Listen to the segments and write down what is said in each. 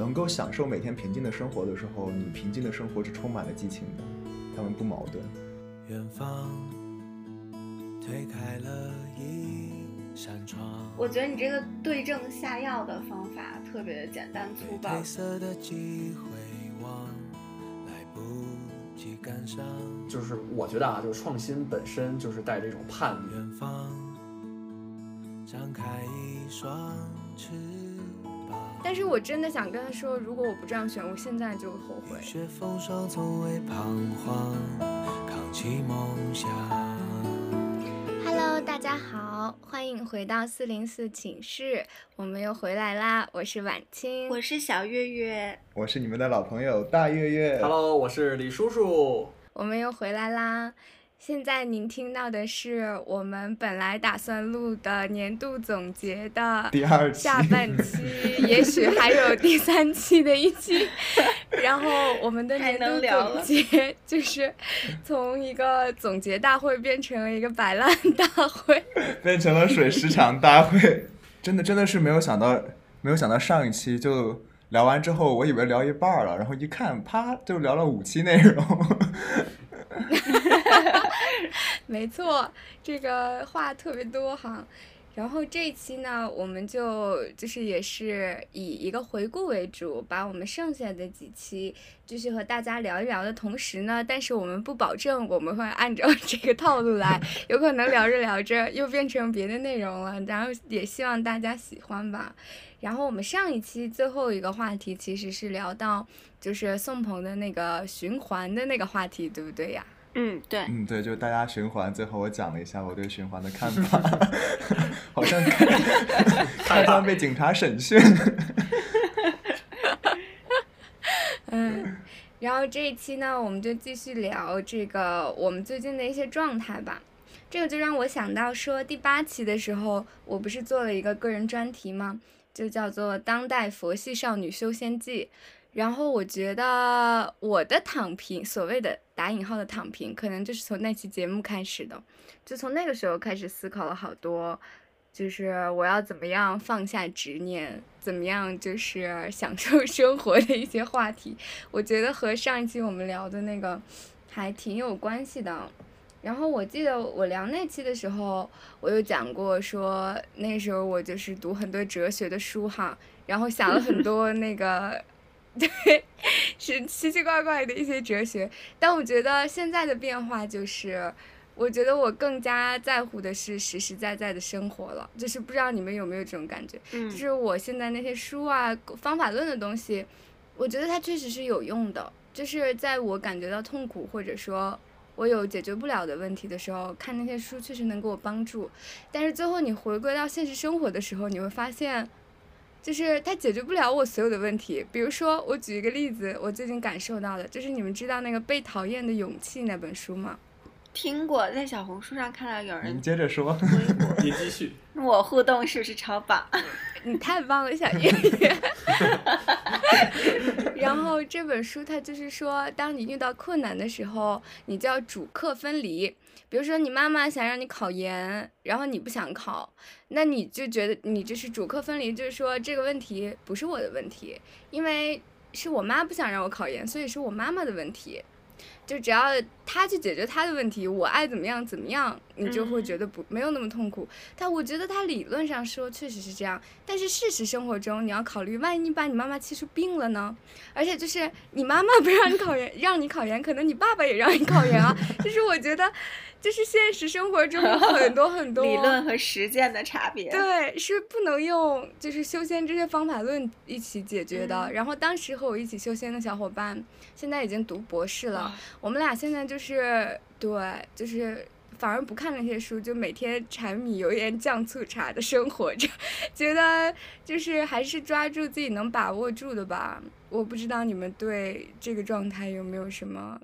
能够享受每天平静的生活的时候，你平静的生活是充满了激情的，他们不矛盾。远方推开了一扇窗。我觉得你这个对症下药的方法特别的简单粗暴。就是我觉得啊，就是创新本身就是带着一种叛逆。但是我真的想跟他说，如果我不这样选，我现在就后悔。Hello，大家好，欢迎回到四零四寝室，我们又回来啦！我是晚清，我是小月月，我是你们的老朋友大月月。Hello，我是李叔叔，我们又回来啦。现在您听到的是我们本来打算录的年度总结的第二下半期，也许还有第三期的一期。然后我们的年度总结就是从一个总结大会变成了一个摆烂大会，变成了水时长大会。真的真的是没有想到，没有想到上一期就聊完之后，我以为聊一半了，然后一看，啪就聊了五期内容。没错，这个话特别多哈。然后这一期呢，我们就就是也是以一个回顾为主，把我们剩下的几期继续和大家聊一聊的同时呢，但是我们不保证我们会按照这个套路来，有可能聊着聊着又变成别的内容了。然后也希望大家喜欢吧。然后我们上一期最后一个话题其实是聊到就是宋鹏的那个循环的那个话题，对不对呀？嗯，对，嗯，对，就大家循环，最后我讲了一下我对循环的看法 好像开端 被警察审讯。嗯，然后这一期呢，我们就继续聊这个我们最近的一些状态吧。这个就让我想到说，第八期的时候，我不是做了一个个人专题吗？就叫做《当代佛系少女修仙记》。然后我觉得我的躺平，所谓的打引号的躺平，可能就是从那期节目开始的，就从那个时候开始思考了好多，就是我要怎么样放下执念，怎么样就是享受生活的一些话题。我觉得和上一期我们聊的那个还挺有关系的。然后我记得我聊那期的时候，我有讲过说那时候我就是读很多哲学的书哈，然后想了很多那个。对，是奇奇怪怪的一些哲学，但我觉得现在的变化就是，我觉得我更加在乎的是实实在在的生活了。就是不知道你们有没有这种感觉？嗯，就是我现在那些书啊、方法论的东西，我觉得它确实是有用的。就是在我感觉到痛苦或者说我有解决不了的问题的时候，看那些书确实能给我帮助。但是最后你回归到现实生活的时候，你会发现。就是它解决不了我所有的问题，比如说我举一个例子，我最近感受到的，就是你们知道那个《被讨厌的勇气》那本书吗？听过，在小红书上看到有人。你接着说。你继续。我互动是不是超棒？你太棒了，小月月。然后这本书它就是说，当你遇到困难的时候，你就要主客分离。比如说，你妈妈想让你考研，然后你不想考，那你就觉得你这是主客分离，就是说这个问题不是我的问题，因为是我妈不想让我考研，所以是我妈妈的问题。就只要他去解决他的问题，我爱怎么样怎么样，你就会觉得不没有那么痛苦。但我觉得他理论上说确实是这样，但是事实生活中你要考虑，万一你把你妈妈气出病了呢？而且就是你妈妈不让你考研，让你考研，可能你爸爸也让你考研啊。就是我觉得。就是现实生活中有 很多很多理论和实践的差别，对，是不能用就是修仙这些方法论一起解决的。然后当时和我一起修仙的小伙伴，现在已经读博士了。我们俩现在就是对，就是反而不看那些书，就每天柴米油盐酱醋茶的生活着，觉得就是还是抓住自己能把握住的吧。我不知道你们对这个状态有没有什么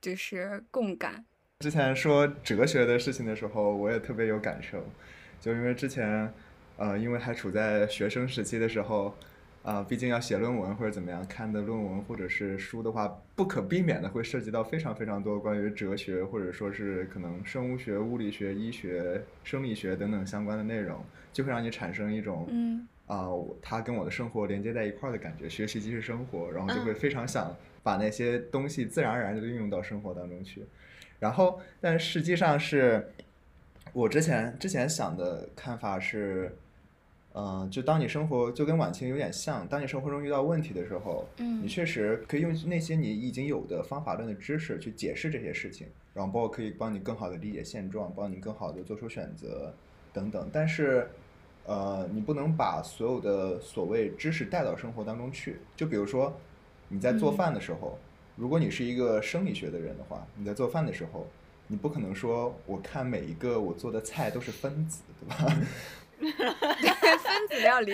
就是共感。之前说哲学的事情的时候，我也特别有感受，就因为之前，呃，因为还处在学生时期的时候，啊、毕竟要写论文或者怎么样，看的论文或者是书的话，不可避免的会涉及到非常非常多关于哲学或者说是可能生物学、物理学、医学、生理学等等相关的内容，就会让你产生一种嗯。啊、我它跟我的生活连接在一块儿的感觉，学习即是生活，然后就会嗯。非常想把那些东西自然而然的运用到生活当中去。然后，但实际上是我之前之前想的看法是，嗯、就当你生活就跟晚清有点像，当你生活中遇到问题的时候，嗯你确实可以用那些你已经有的方法论的知识去解释这些事情，然后包括可以帮你更好的理解现状，帮你更好的做出选择等等。但是，呃，你不能把所有的所谓知识带到生活当中去。就比如说你在做嗯饭的时候，如果你是一个生理学的人的话，你在做饭的时候，你不可能说我看每一个我做的菜都是分子，对吧？分子料理，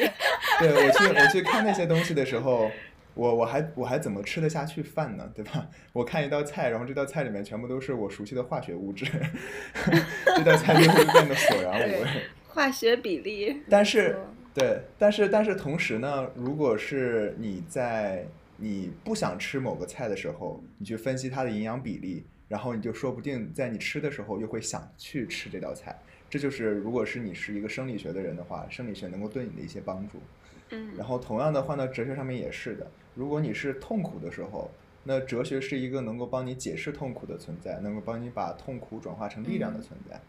对我去 我去看那些东西的时候，我我还我还怎么吃得下去饭呢？对吧？我看一道菜，然后这道菜里面全部都是我熟悉的化学物质，这道菜就会变得索然无味。化学比例，但是对，但是但是同时呢，如果是你在你不想吃某个菜的时候，你去分析它的营养比例，然后你就说不定在你吃的时候又会想去吃这道菜。这就是如果是你是一个生理学的人的话，生理学能够对你的一些帮助。嗯然后同样的换到哲学上面也是的，如果你是痛苦的时候，那哲学是一个能够帮你解释痛苦的存在，能够帮你把痛苦转化成力量的存在。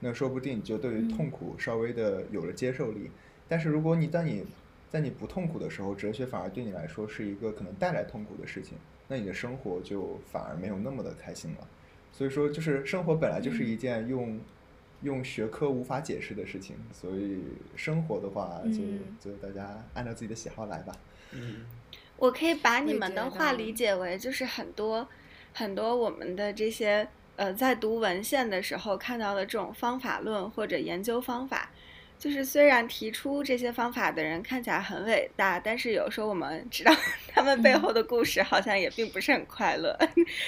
那说不定你就对于痛苦稍微的有了接受力。但是如果你当你在你不痛苦的时候，哲学反而对你来说是一个可能带来痛苦的事情，那你的生活就反而没有那么的开心了。所以说，就是生活本来就是一件用、用学科无法解释的事情，所以生活的话就、嗯就大家按照自己的喜好来吧。嗯，我可以把你们的话理解为，就是很多很多我们的这些呃，在读文献的时候看到的这种方法论或者研究方法，就是虽然提出这些方法的人看起来很伟大，但是有时候我们知道 他们背嗯后的故事好像也并不是很快乐，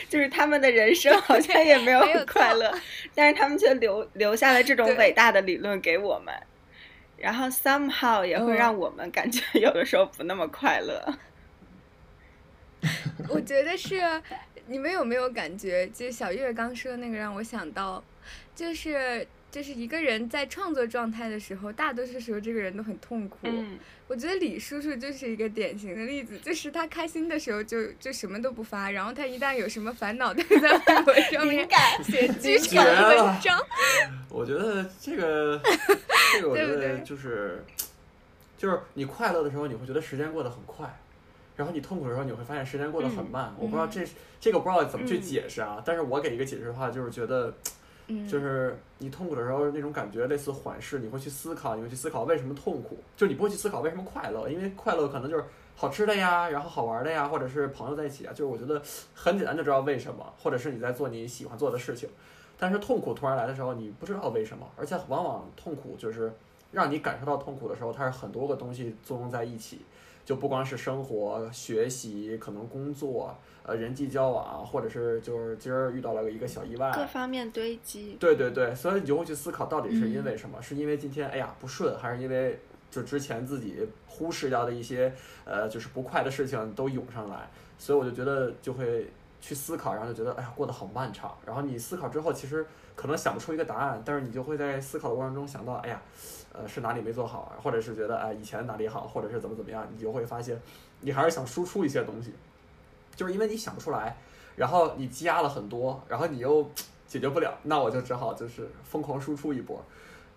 就是他们的人生好像也没有很快乐，但是他们却留留下了这种伟大的理论给我们。然后 somehow 也会嗯让我们感觉 有的时候不那么快乐。我觉得是，你们有没有感觉？就是小月刚说的那个让我想到，就是就是一个人在创作状态的时候，大多数时候这个人都很痛苦。嗯，我觉得李叔叔就是一个典型的例子，就是他开心的时候就就什么都不发，然后他一旦有什么烦恼，他就在微博上面写剧场绝了文章。我觉得这个 这个我觉得就是就是你快乐的时候，你会觉得时间过得很快。然后你痛苦的时候，你会发现时间过得很慢。我不知道这这个不知道怎么去解释啊，但是我给一个解释的话，就是觉得就是你痛苦的时候那种感觉类似缓释，你会去思考，你会去思考为什么痛苦，就你不会去思考为什么快乐，因为快乐可能就是好吃的呀，然后好玩的呀，或者是朋友在一起啊，就是我觉得很简单就知道为什么，或者是你在做你喜欢做的事情，但是痛苦突然来的时候，你不知道为什么，而且往往痛苦就是让你感受到痛苦的时候，它是很多个东西作用在一起。就不光是生活、学习，可能工作，呃，人际交往，或者是就是今儿遇到了一个小意外，各方面堆积。对对对，所以你就会去思考，到底是因为什么？是因为今天哎呀不顺，还是因为就之前自己忽视掉的一些呃就是不快的事情都涌上来？所以我就觉得就会去思考，然后就觉得哎呀过得好漫长。然后你思考之后，其实可能想不出一个答案，但是你就会在思考的过程中想到，哎呀，呃是哪里没做好，或者是觉得哎以前哪里好，或者是怎么怎么样，你就会发现你还是想输出一些东西，就是因为你想不出来，然后你积压了很多，然后你又 解决不了，那我就只好就是疯狂输出一波，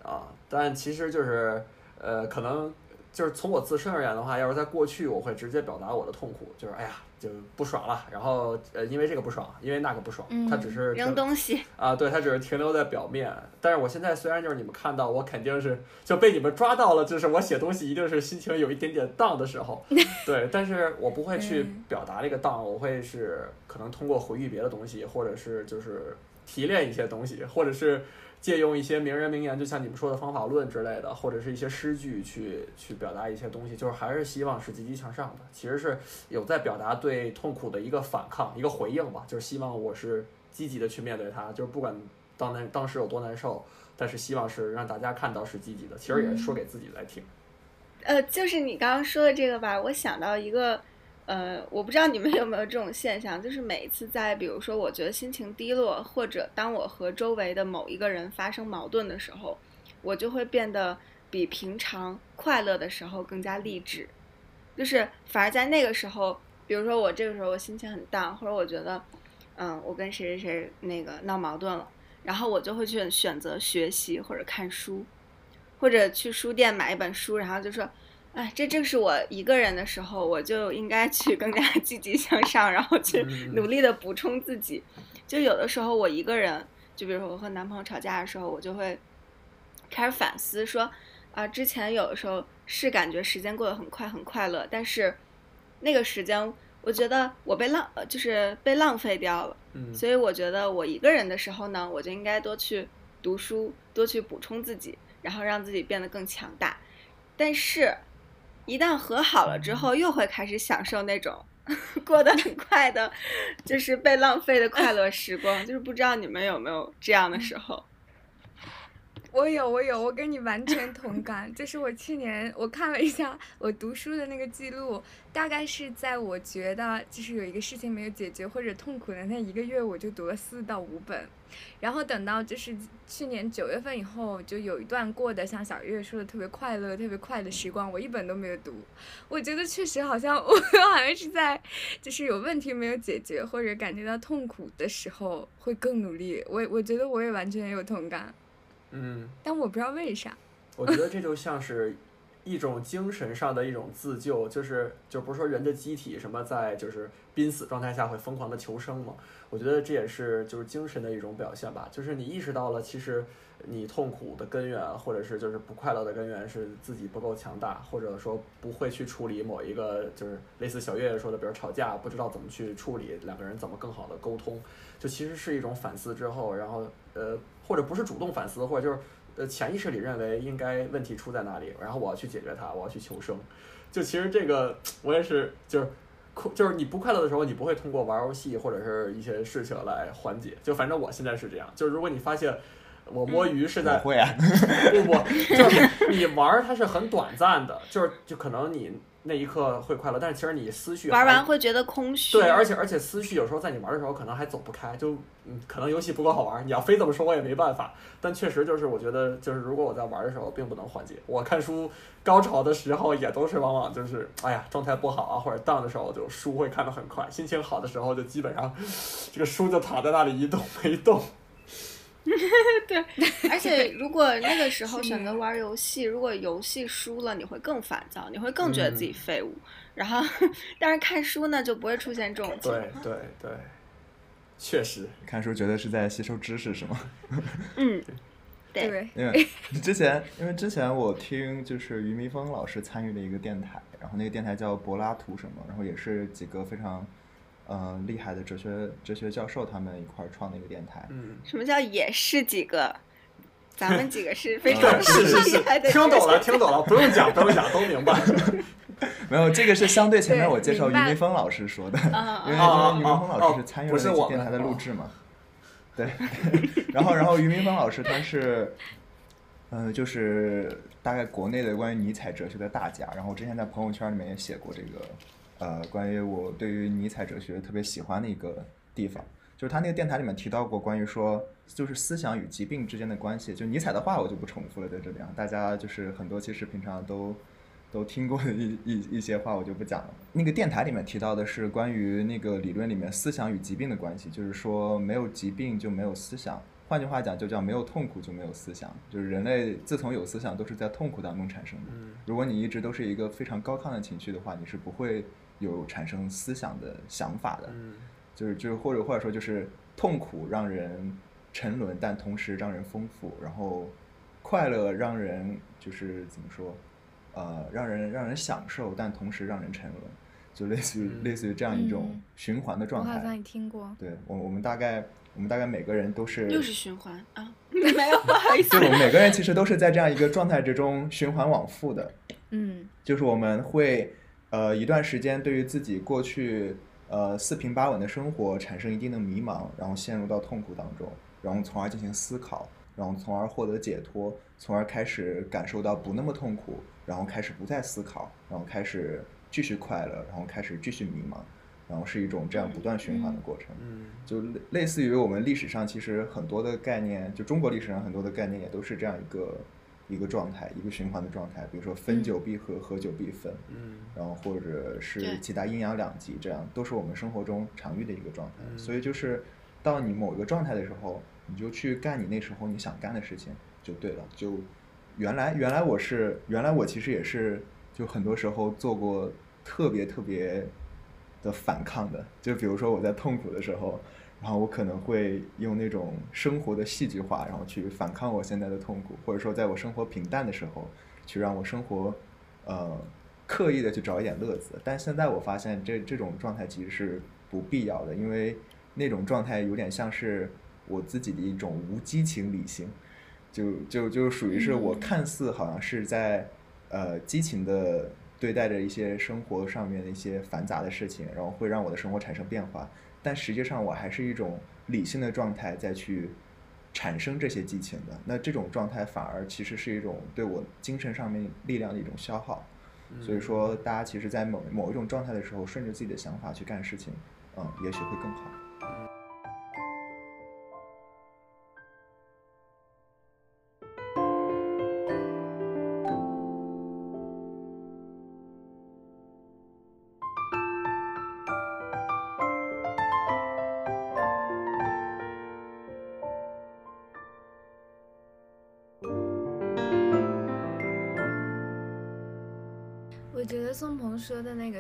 啊，但其实就是呃，可能就是从我自身而言的话，要是在过去，我会直接表达我的痛苦，就是哎呀就不爽了，然后呃因为这个不爽，因为那个不爽，它只是扔东西，啊，对，它只是停留在表面。但是我现在虽然就是你们看到我肯定是就被你们抓到了，就是我写东西一定是心情有一点点 down 的时候，对，但是我不会去嗯表达这个 down，我会是可能通过回忆别的东西，或者是就是提炼一些东西，或者是借用一些名人名言，就像你们说的方法论之类的，或者是一些诗句去去表达一些东西，就是还是希望是积极向上的，其实是有在表达对痛苦的一个反抗，一个回应吧，就是希望我是积极的去面对它，就是不管当难当时有多难受，但是希望是让大家看到是积极的，其实也是说给自己来听。呃，就是你刚刚说的这个吧，我想到一个，呃，我不知道你们 有没有这种现象，就是每一次在比如说我觉得心情低落，或者当我和周围的某一个人发生矛盾的时候，我就会变得比平常快乐的时候更加励志，就是反而在那个时候，比如说我这个时候我心情很淡或者我觉得，嗯，我跟谁谁谁那个闹矛盾了，然后我就会去选择学习或者看书。或者去书店买一本书，然后就说，哎，这正是我一个人的时候，我就应该去更加 积极向上，然后去努力的补充自己。就有的时候我一个人，就比如说我和男朋友吵架的时候，我就会开始反思，说啊，之前有的时候是感觉时间过得很快很快乐，但是那个时间我觉得我被浪，就是被浪费掉了。嗯，所以我觉得我一个人的时候呢，我就应该多去读书，多去补充自己。然后让自己变得更强大，但是，一旦和好了之后，又会开始享受那种 过得很快的，就是被浪费的快乐时光。就是不知道你们有没有这样的时候？我有，我有，我跟你完全同感。就是我去年我看了一下我读书的那个记录，大概是在我觉得就是有一个事情没有解决或者痛苦的那一个月，我就读了四到五本。然后等到就是去年九月份以后，就有一段过得像小月说的特别快乐、特别快的时光，我一本都没有读。我觉得确实好像 我好像是在就是有问题没有解决或者感觉到痛苦的时候会更努力。我我觉得我也完全有同感。嗯，但我不知道为啥。我觉得这就像是一种精神上的一种自救，就是就不是说人的机体什么在就是濒死状态下会疯狂的求生嘛？我觉得这也是就是精神的一种表现吧。就是你意识到了，其实你痛苦的根源，或者是就是不快乐的根源是自己不够强大，或者说不会去处理某一个就是类似小月月说的，比如吵架不知道怎么去处理，两个人怎么更好的沟通，就其实是一种反思之后，然后呃。或者不是主动反思，或者就是呃潜意识里认为应该问题出在哪里，然后我要去解决它，我要去求生。就其实这个我也是，就是就是你不快乐的时候，你不会通过玩游戏或者是一些事情来缓解。就反正我现在是这样，就是如果你发现我摸鱼是在会啊，不不，就是你玩它是很短暂的，就是就可能你。那一刻会快乐，但是其实你思绪玩完会觉得空虚。对，而且而且思绪有时候在你玩的时候可能还走不开，就嗯，可能游戏不够好玩，你要非这么说，我也没办法。但确实就是我觉得，就是如果我在玩的时候并不能缓解。我看书高潮的时候也都是往往就是哎呀状态不好啊或者 down 的时候，就书会看得很快；心情好的时候就基本上 这个书就躺在那里一动没动。对，而且如果那个时候选择玩游戏，如果游戏输了，你会更烦躁，你会更觉得自己废物。然后，但是看书呢，就不会出现这种情况。对对对，确实，看书觉得是在吸收知识，是吗？嗯，对。因为 之前，因为之前我听就是于明峰老师参与的一个电台，然后那个电台叫柏拉图什么，然后也是几个非常。嗯，厉害的哲学哲学教授他们一块儿创的一个电台。嗯，什么叫也是几个？咱们几个是 非常厉害的。听懂了，听懂了，不用讲，不用讲，都明白。没有，这个是相对前面我介绍于明峰老师说的，因为于明峰老师是参与了电台的录制嘛。对，然后然后于明峰老师他是，嗯，就是大概国内的关于尼采哲学的大家，然后之前在朋友圈里面也写过这个。呃，关于我对于尼采哲学特别喜欢的一个地方，就是他那个电台里面提到过关于说，就是思想与疾病之间的关系。就尼采的话我就不重复了，在这里啊，大家就是很多其实平常都都听过的一 一一些话，我就不讲了。那个电台里面提到的是关于那个理论里面思想与疾病的关系，就是说没有疾病就没有思想，换句话讲就叫没有痛苦就没有思想，就是人类自从有思想都是在痛苦当中产生的。如果你一直都是一个非常高亢的情绪的话，你是不会。有产生思想的想法的，就是就是或者或者说就是痛苦让人沉沦，但同时让人丰富，然后快乐让人就是怎么说，呃，让人让人享受，但同时让人沉沦，就类似于类似于这样一种循环的状态。我好像也听过。对我我们大概我们大概每个人都是又是循环啊，没有不好意思。就我们每个人其实都是在这样一个状态之中循环往复的。嗯，就是我们会。呃，一段时间对于自己过去呃四平八稳的生活产生一定的迷茫，然后陷入到痛苦当中，然后从而进行思考，然后从而获得解脱，从而开始感受到不那么痛苦，然后开始不再思考，然后开始继续快乐，然后开始继续迷茫，然后是一种这样不断循环的过程。嗯就类类似于我们历史上其实很多的概念，就中国历史上很多的概念也都是这样一个一个状态，一个循环的状态。比如说分久必合，合久必分，嗯然后或者是对其他阴阳两极，这样都是我们生活中常遇的一个状态。嗯所以就是到你某一个状态的时候，你就去干你那时候你想干的事情就对了。就原来原来我是原来我其实也是就很多时候做过特别特别的反抗的，就比如说我在痛苦的时候。然后我可能会用那种生活的戏剧化，然后去反抗我现在的痛苦，或者说在我生活平淡的时候，去让我生活，呃，刻意的去找一点乐子。但现在我发现这这种状态其实是不必要的，因为那种状态有点像是我自己的一种无激情理性，就就就属于是我嗯看似好像是在呃激情的对待着一些生活上面的一些繁杂的事情，然后会让我的生活产生变化，但实际上我还是一种理性的状态再去产生这些激情的。那这种状态反而其实是一种对我精神上面力量的一种消耗。所以说，大家其实，在某某一种状态的时候，顺着自己的想法去干事情，嗯，也许会更好。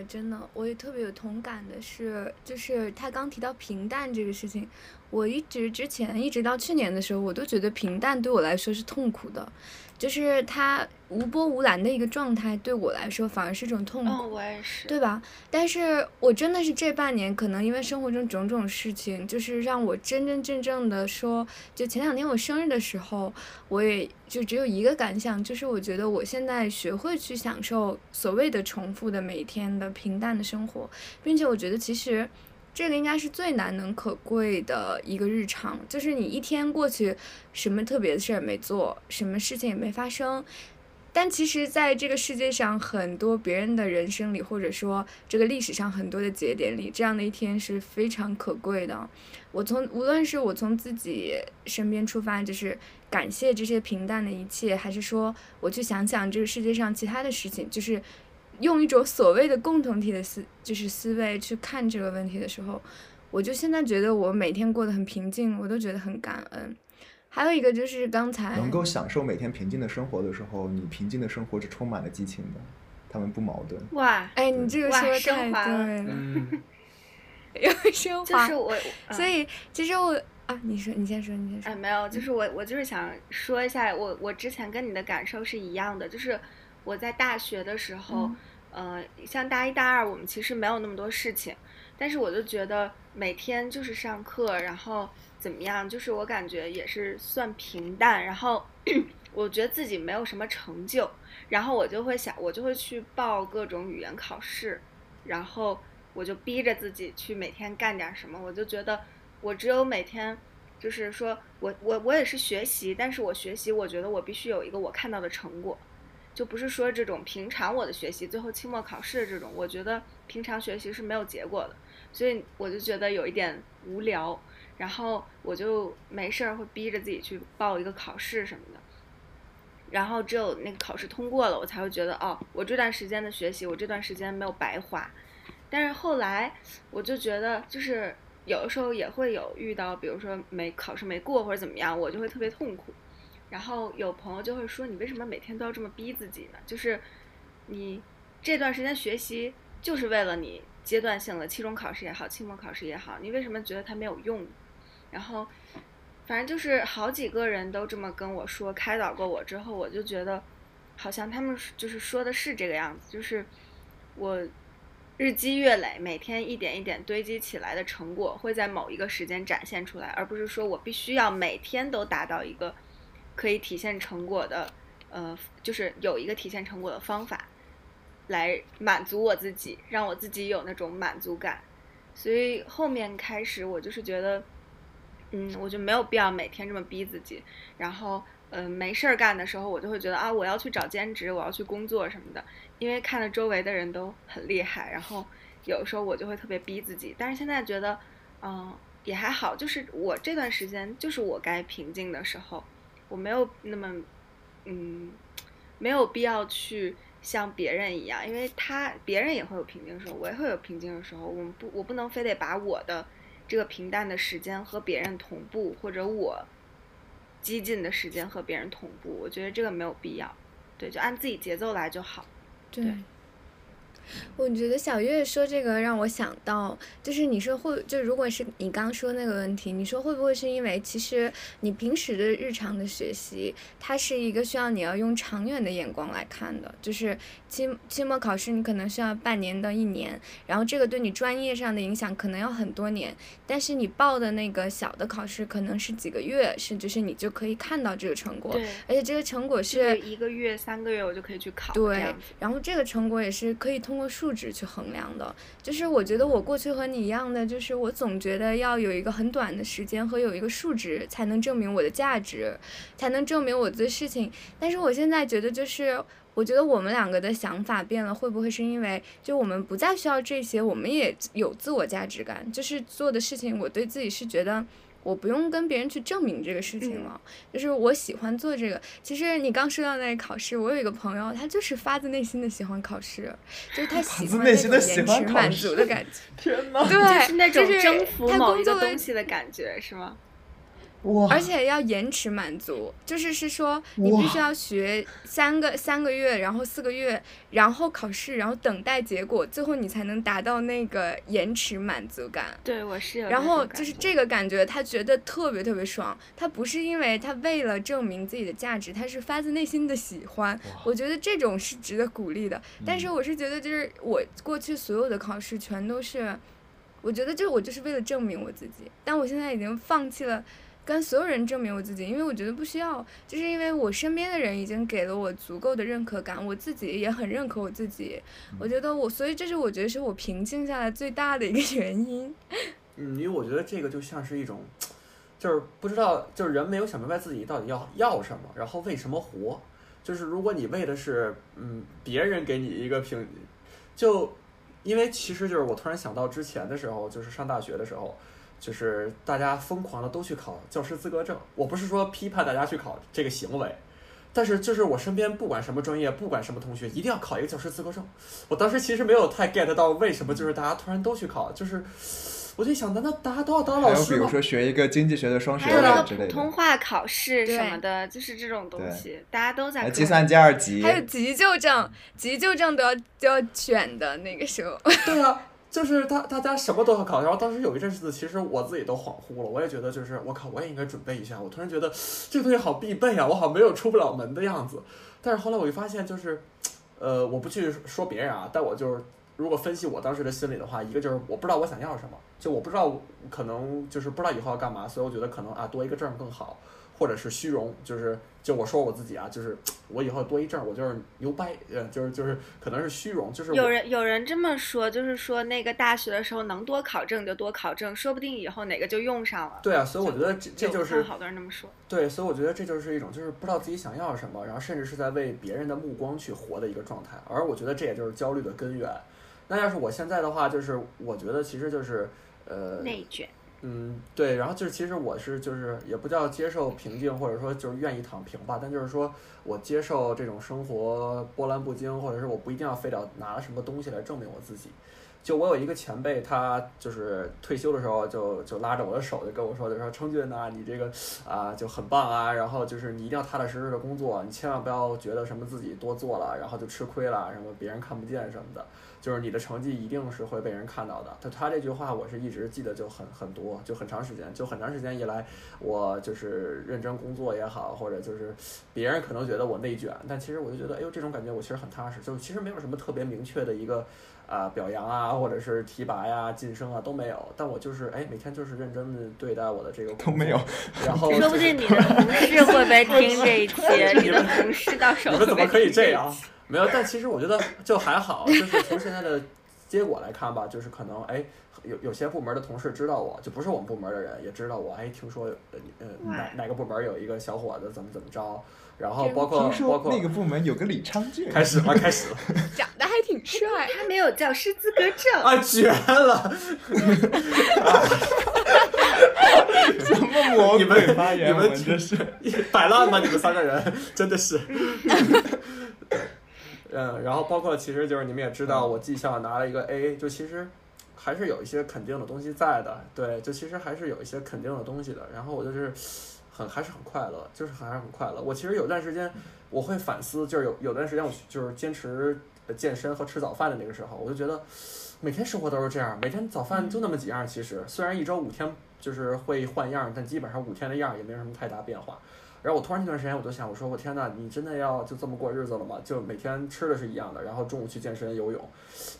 真的，我也特别有同感的是，就是他刚提到平淡这个事情，我一直之前一直到去年的时候，我都觉得平淡对我来说是痛苦的，就是它无波无澜的一个状态，对我来说反而是一种痛苦。嗯，我也是。对吧？但是我真的是这半年，可能因为生活中种种事情，就是让我真真正正的说，就前两天我生日的时候，我也就只有一个感想，就是我觉得我现在学会去享受所谓的重复的每天的平淡的生活，并且我觉得其实。这个应该是最难能可贵的一个日常，就是你一天过去，什么特别的事儿也没做，什么事情也没发生，但其实，在这个世界上，很多别人的人生里，或者说这个历史上很多的节点里，这样的一天是非常可贵的。我从无论是我从自己身边出发，就是感谢这些平淡的一切，还是说我去想想这个世界上其他的事情，就是用一种所谓的共同体的思，就是思维去看这个问题的时候，我就现在觉得我每天过得很平静，我都觉得很感恩。还有一个就是刚才能够享受每天平静的生活的时候，你平静的生活是充满了激情的，他们不矛盾。哇，哎，你这个说的太对了，嗯，有升华。就是我，所以其实我啊，你说，你先说，你先说。哎，没有，就是我，我就是想说一下，我我之前跟你的感受是一样的，就是我在大学的时候，呃，像大一大二，我们其实没有那么多事情，但是我就觉得每天就是上课，然后怎么样，就是我感觉也是算平淡，然后 我觉得自己没有什么成就，然后我就会想，我就会去报各种语言考试，然后我就逼着自己去每天干点什么，我就觉得我只有每天，就是说我我我也是学习，但是我学习，我觉得我必须有一个我看到的成果，就不是说这种平常我的学习，最后期末考试这种，我觉得平常学习是没有结果的，所以我就觉得有一点无聊，然后我就没事儿会逼着自己去报一个考试什么的。然后只有那个考试通过了，我才会觉得哦，我这段时间的学习，我这段时间没有白花。但是后来我就觉得，就是有的时候也会有遇到，比如说没考试没过或者怎么样，我就会特别痛苦。然后有朋友就会说，你为什么每天都要这么逼自己呢？就是你这段时间学习就是为了你阶段性的期中考试也好，期末考试也好，你为什么觉得它没有用？然后反正就是好几个人都这么跟我说，开导过我之后，我就觉得好像他们就是说的是这个样子，就是我日积月累，每天一点一点堆积起来的成果会在某一个时间展现出来，而不是说我必须要每天都达到一个可以体现成果的，呃，就是有一个体现成果的方法来满足我自己，让我自己有那种满足感。所以后面开始，我就是觉得。嗯，我就没有必要每天这么逼自己。然后嗯、没事儿干的时候，我就会觉得啊，我要去找兼职，我要去工作什么的，因为看了周围的人都很厉害，然后有时候我就会特别逼自己。但是现在觉得，嗯、也还好，就是我这段时间就是我该平静的时候，我没有那么，嗯，没有必要去像别人一样，因为他别人也会有平静的时候，我也会有平静的时候，我们不，我不能非得把我的这个平淡的时间和别人同步，或者我激进的时间和别人同步，我觉得这个没有必要，对，就按自己节奏来就好。对对。我觉得小月说这个让我想到，就是你说会，就如果是你刚说那个问题，你说会不会是因为其实你平时的日常的学习，它是一个需要你要用长远的眼光来看的，就是期期末考试你可能需要半年到一年，然后这个对你专业上的影响可能要很多年，但是你报的那个小的考试可能是几个月，甚至是你就可以看到这个成果，对，而且这个成果是一个月、三个月我就可以去考，对，然后这个成果也是可以通通过数值去衡量的。就是我觉得我过去和你一样的，就是我总觉得要有一个很短的时间和有一个数值才能证明我的价值，才能证明我的事情。但是我现在觉得就是。我觉得我们两个的想法变了，会不会是因为就我们不再需要这些，我们也有自我价值感，就是做的事情，我对自己是觉得我不用跟别人去证明这个事情嗯了，就是我喜欢做这个。其实你刚说到那个考试，我有一个朋友，他就是发自内心的喜欢考试，就是他喜自欢那内心地喜种延迟欢考试满足的感觉。天哪！对，就是征服他某一个工作东西的感觉，是吗？哇！而且要延迟满足，就是是说你必须要学三个三个月，然后四个月，然后考试，然后等待结果，最后你才能达到那个延迟满足感。对，我是有。然后就是这个感觉，他觉得特别特别爽。他不是因为他为了证明自己的价值，他是发自内心的喜欢。我觉得这种是值得鼓励的。但是我是觉得，就是我过去所有的考试全都是，我觉得就我就是为了证明我自己。但我现在已经放弃了。跟所有人证明我自己，因为我觉得不需要，就是因为我身边的人已经给了我足够的认可感，我自己也很认可我自己。我觉得我，所以这是我觉得是我平静下来最大的一个 原因。嗯，因为我觉得这个就像是一种，就是不知道，就是人没有想明白自己到底要要什么，然后为什么活。就是如果你为的是嗯别人给你一个评，就因为其实就是我突然想到之前的时候，就是上大学的时候。就是大家疯狂的都去考教师资格证，我不是说批判大家去考这个行为，但是就是我身边不管什么专业，不管什么同学，一定要考一个教师资格证。我当时其实没有太 get 到为什么就是大家突然都去考，就是我就想，难道大家都要当还有比老师吗？如说学一个经济学的双学还有那个位之类普通，话考试什么的，就是这种东西，大家都在计算机二级，还有急救证，急救证都要都要选的那个时候。对啊，就是大大家什么都要考，然后当时有一阵子，其实我自己都恍惚了，我也觉得就是我靠，我也应该准备一下。我突然觉得这个东西好必备啊，我好像没有出不了门的样子。但是后来我就发现，就是呃，我不去说别人啊，但我就是如果分析我当时的心理的话，一个就是我不知道我想要什么，就我不知道可能就是不知道以后要干嘛，所以我觉得可能啊多一个证更好。或者是虚荣，就是就我说我自己啊，就是 我以后多一证儿，我就是牛掰，呃，就是就是可能是虚荣，就是有人有人这么说，就是说那个大学的时候能多考证就多考证，说不定以后哪个就用上了。对啊，所以我觉得这这就是好多人这么说。对，所以我觉得这就是一种就是不知道自己想要什么，然后甚至是在为别人的目光去活的一个状态，而我觉得这也就是焦虑的根源。那要是我现在的话，就是我觉得其实就是呃，内卷。嗯，对，然后就是其实我是就是也不叫接受平静，或者说就是愿意躺平吧，但就是说我接受这种生活波澜不惊，或者是我不一定要非得拿什么东西来证明我自己。就我有一个前辈，他就是退休的时候就就拉着我的手就跟我说，就说称俊呐，你这个啊就很棒啊，然后就是你一定要踏踏实实的工作，你千万不要觉得什么自己多做了，然后就吃亏了，什么别人看不见什么的，就是你的成绩一定是会被人看到的。他他这句话我是一直记得就很很多，就很长时间，就很长时间以来，我就是认真工作也好，或者就是别人可能觉得我内卷，但其实我就觉得，哎呦这种感觉我其实很踏实，就其实没有什么特别明确的一个。啊、表扬啊，或者是提拔呀、晋升啊都没有，但我就是哎，每天就是认真的对待我的这个都没有，然后 说不定你的同事会不会听这一期？你的同事到时候你们怎么可以这样？没有，但其实我觉得就还好，就是从现在的结果来看吧，就是可能哎，有有些部门的同事知道我，就不是我们部门的人也知道我，哎，听说呃呃哪哪个部门有一个小伙子怎么怎么着，然后包括包括那个部门有个李昌俊，开始了开始 了长得还挺帅。他没有教师资格证。啊绝了！怎么魔你们鬼发言？你们我这是 摆烂吗，你们三个人真的是。嗯，然后包括其实就是你们也知道，我技校拿了一个 A，就其实还是有一些肯定的东西在的，对，就其实还是有一些肯定的东西的。然后我就是很还是很快乐，就是还是很快乐。我其实有段时间我会反思，就是有有段时间我就是坚持呃健身和吃早饭的那个时候，我就觉得每天生活都是这样，每天早饭就那么几样。其实虽然一周五天就是会换样，但基本上五天的样儿也没有什么太大变化。然后我突然那段时间我就想，我说我天呐，你真的要就这么过日子了吗？就每天吃的是一样的，然后中午去健身游泳，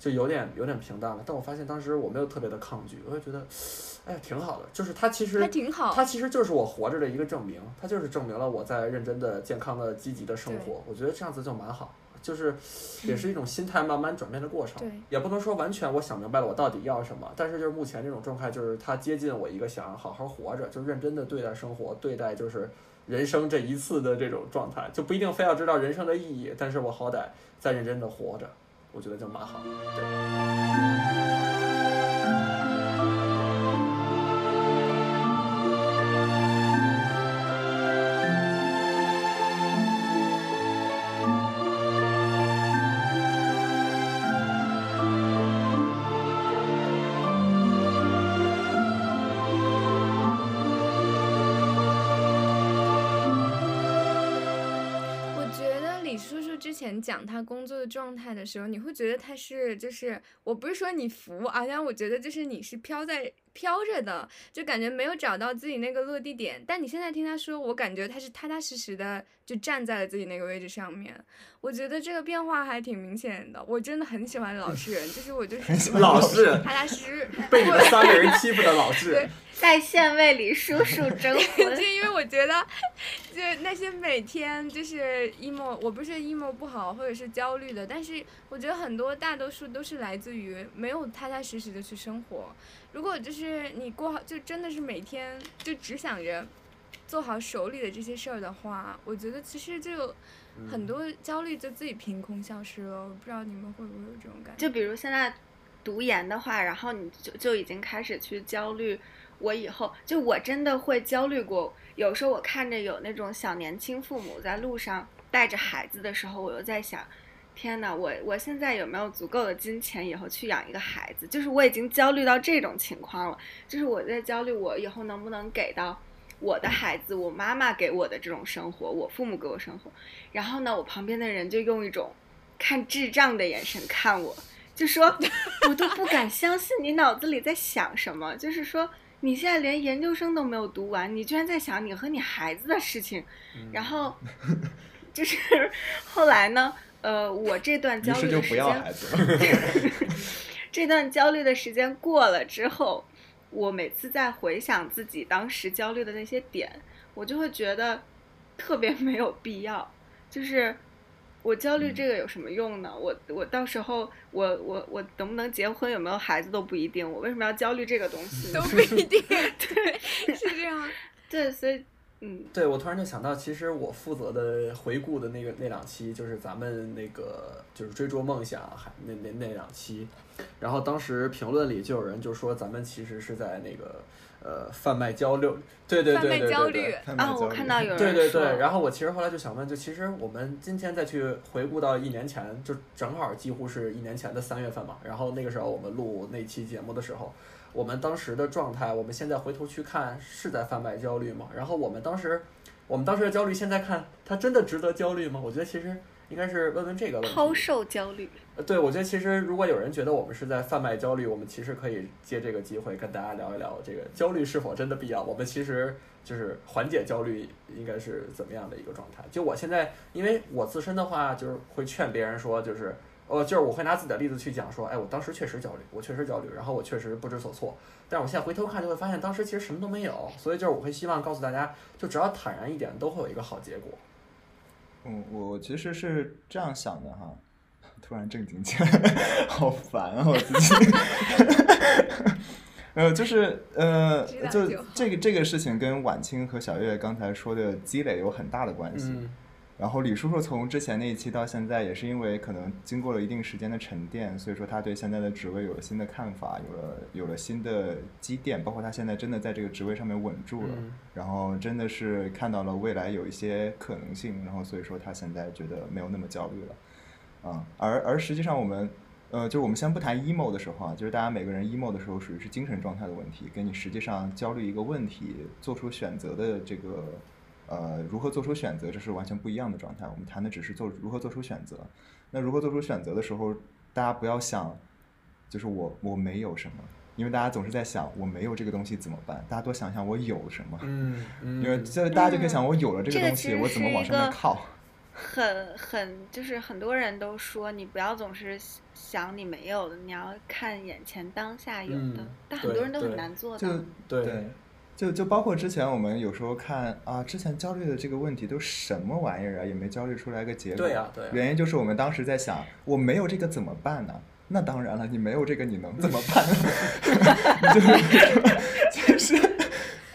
就有点有点平淡了。但我发现当时我没有特别的抗拒，我就觉得，哎呀，挺好的。就是它其实它挺好它其实就是我活着的一个证明，它就是证明了我在认真的、健康的、积极的生活。我觉得这样子就蛮好。就是也是一种心态慢慢转变的过程，对也不能说完全我想明白了我到底要什么，但是就是目前这种状态，就是它接近我一个想好好活着，就认真的对待生活，对待就是人生这一次的这种状态，就不一定非要知道人生的意义，但是我好歹在认真的活着，我觉得就蛮好。对。讲他工作的状态的时候，你会觉得他是就是，我不是说你服啊，但我觉得就是你是飘在飘着的，就感觉没有找到自己那个落地点。但你现在听他说，我感觉他是踏踏实实的就站在了自己那个位置上面。我觉得这个变化还挺明显的，我真的很喜欢老实人，就是我就是喜欢老实人踏踏实实。被你们三个人欺负的老实人，在县尉李叔叔征 就，因为我觉得，就那些每天就是 emo，我不是 emo 不好或者是焦虑的，但是我觉得很多大多数都是来自于没有踏踏实实的去生活。如果就是你过好，就真的是每天就只想着做好手里的这些事儿的话，我觉得其实就很多焦虑就自己凭空消失了。我不知道你们会不会有这种感觉？就比如现在读研的话，然后你就就已经开始去焦虑，我以后就我真的会焦虑过。有时候我看着有那种小年轻父母在路上带着孩子的时候，我又在想，天呐，我我现在有没有足够的金钱以后去养一个孩子？就是我已经焦虑到这种情况了，就是我在焦虑我以后能不能给到。我的孩子，我妈妈给我的这种生活，我父母给我生活，然后呢，我旁边的人就用一种看智障的眼神看我，就说 我都不敢相信你脑子里在想什么，就是说你现在连研究生都没有读完，你居然在想你和你孩子的事情，然后 就是后来呢，呃，我这段焦虑的时间孩子了。这段焦虑的时间过了之后，我每次在回想自己当时焦虑的那些点，我就会觉得特别没有必要。就是我焦虑这个有什么用呢？我我到时候我我我能不能结婚，有没有孩子都不一定。我为什么要焦虑这个东西呢都？不一定，对，是这样。对，所以嗯，对，我突然就想到，其实我负责的回顾的那个那两期，就是咱们那个就是追逐梦想还那那那两期，然后当时评论里就有人就说咱们其实是在那个呃贩卖焦虑，对对对对焦虑对对。啊，我看到有 人说对对对，然后我其实后来就想问，就其实我们今天再去回顾到一年前，就正好几乎是一年前的三月份嘛。然后那个时候我们录那期节目的时候，我们当时的状态，我们现在回头去看是在贩卖焦虑吗？然后我们当时，我们当时的焦虑，现在看它真的值得焦虑吗？我觉得其实应该是问问这个问题。抛售焦虑，呃，对，我觉得其实如果有人觉得我们是在贩卖焦虑，我们其实可以借这个机会跟大家聊一聊这个焦虑是否真的必要。我们其实就是缓解焦虑应该是怎么样的一个状态。就我现在，因为我自身的话，就是会劝别人说，就是呃，就是我会拿自己的例子去讲说，哎，我当时确实焦虑，我确实焦虑，然后我确实不知所措。但是我现在回头看，就会发现当时其实什么都没有。所以就是我会希望告诉大家，就只要坦然一点，都会有一个好结果。嗯，我其实是这样想的哈，突然正经起来，好烦啊！我自己。呃，就是呃，就这个这个事情跟晚清和小月刚才说的积累有很大的关系。嗯然后李叔叔从之前那一期到现在，也是因为可能经过了一定时间的沉淀，所以说他对现在的职位有了新的看法，有了有了新的积淀，包括他现在真的在这个职位上面稳住了，嗯然后真的是看到了未来有一些可能性，然后所以说他现在觉得没有那么焦虑了，啊、而而实际上我们。呃，就是我们先不谈 emo 的时候啊，就是大家每个人 emo 的时候属于是精神状态的问题，跟你实际上焦虑一个问题做出选择的这个呃，如何做出选择，这是完全不一样的状态。我们谈的只是做如何做出选择。那如何做出选择的时候，大家不要想，就是我我没有什么，因为大家总是在想我没有这个东西怎么办？大家多想想我有什么，嗯嗯，因为这大家就可以想我有了这个东西，我怎么往上面靠？很很就是很多人都说，你不要总是想你没有的，你要看眼前当下有的。嗯但很多人都很难做就到。对就就包括之前我们有时候看啊，之前焦虑的这个问题都什么玩意儿啊，也没焦虑出来个结果。对呀对呀原因就是我们当时在想，我没有这个怎么办呢？那当然了，你没有这个你能怎么办？就是就是，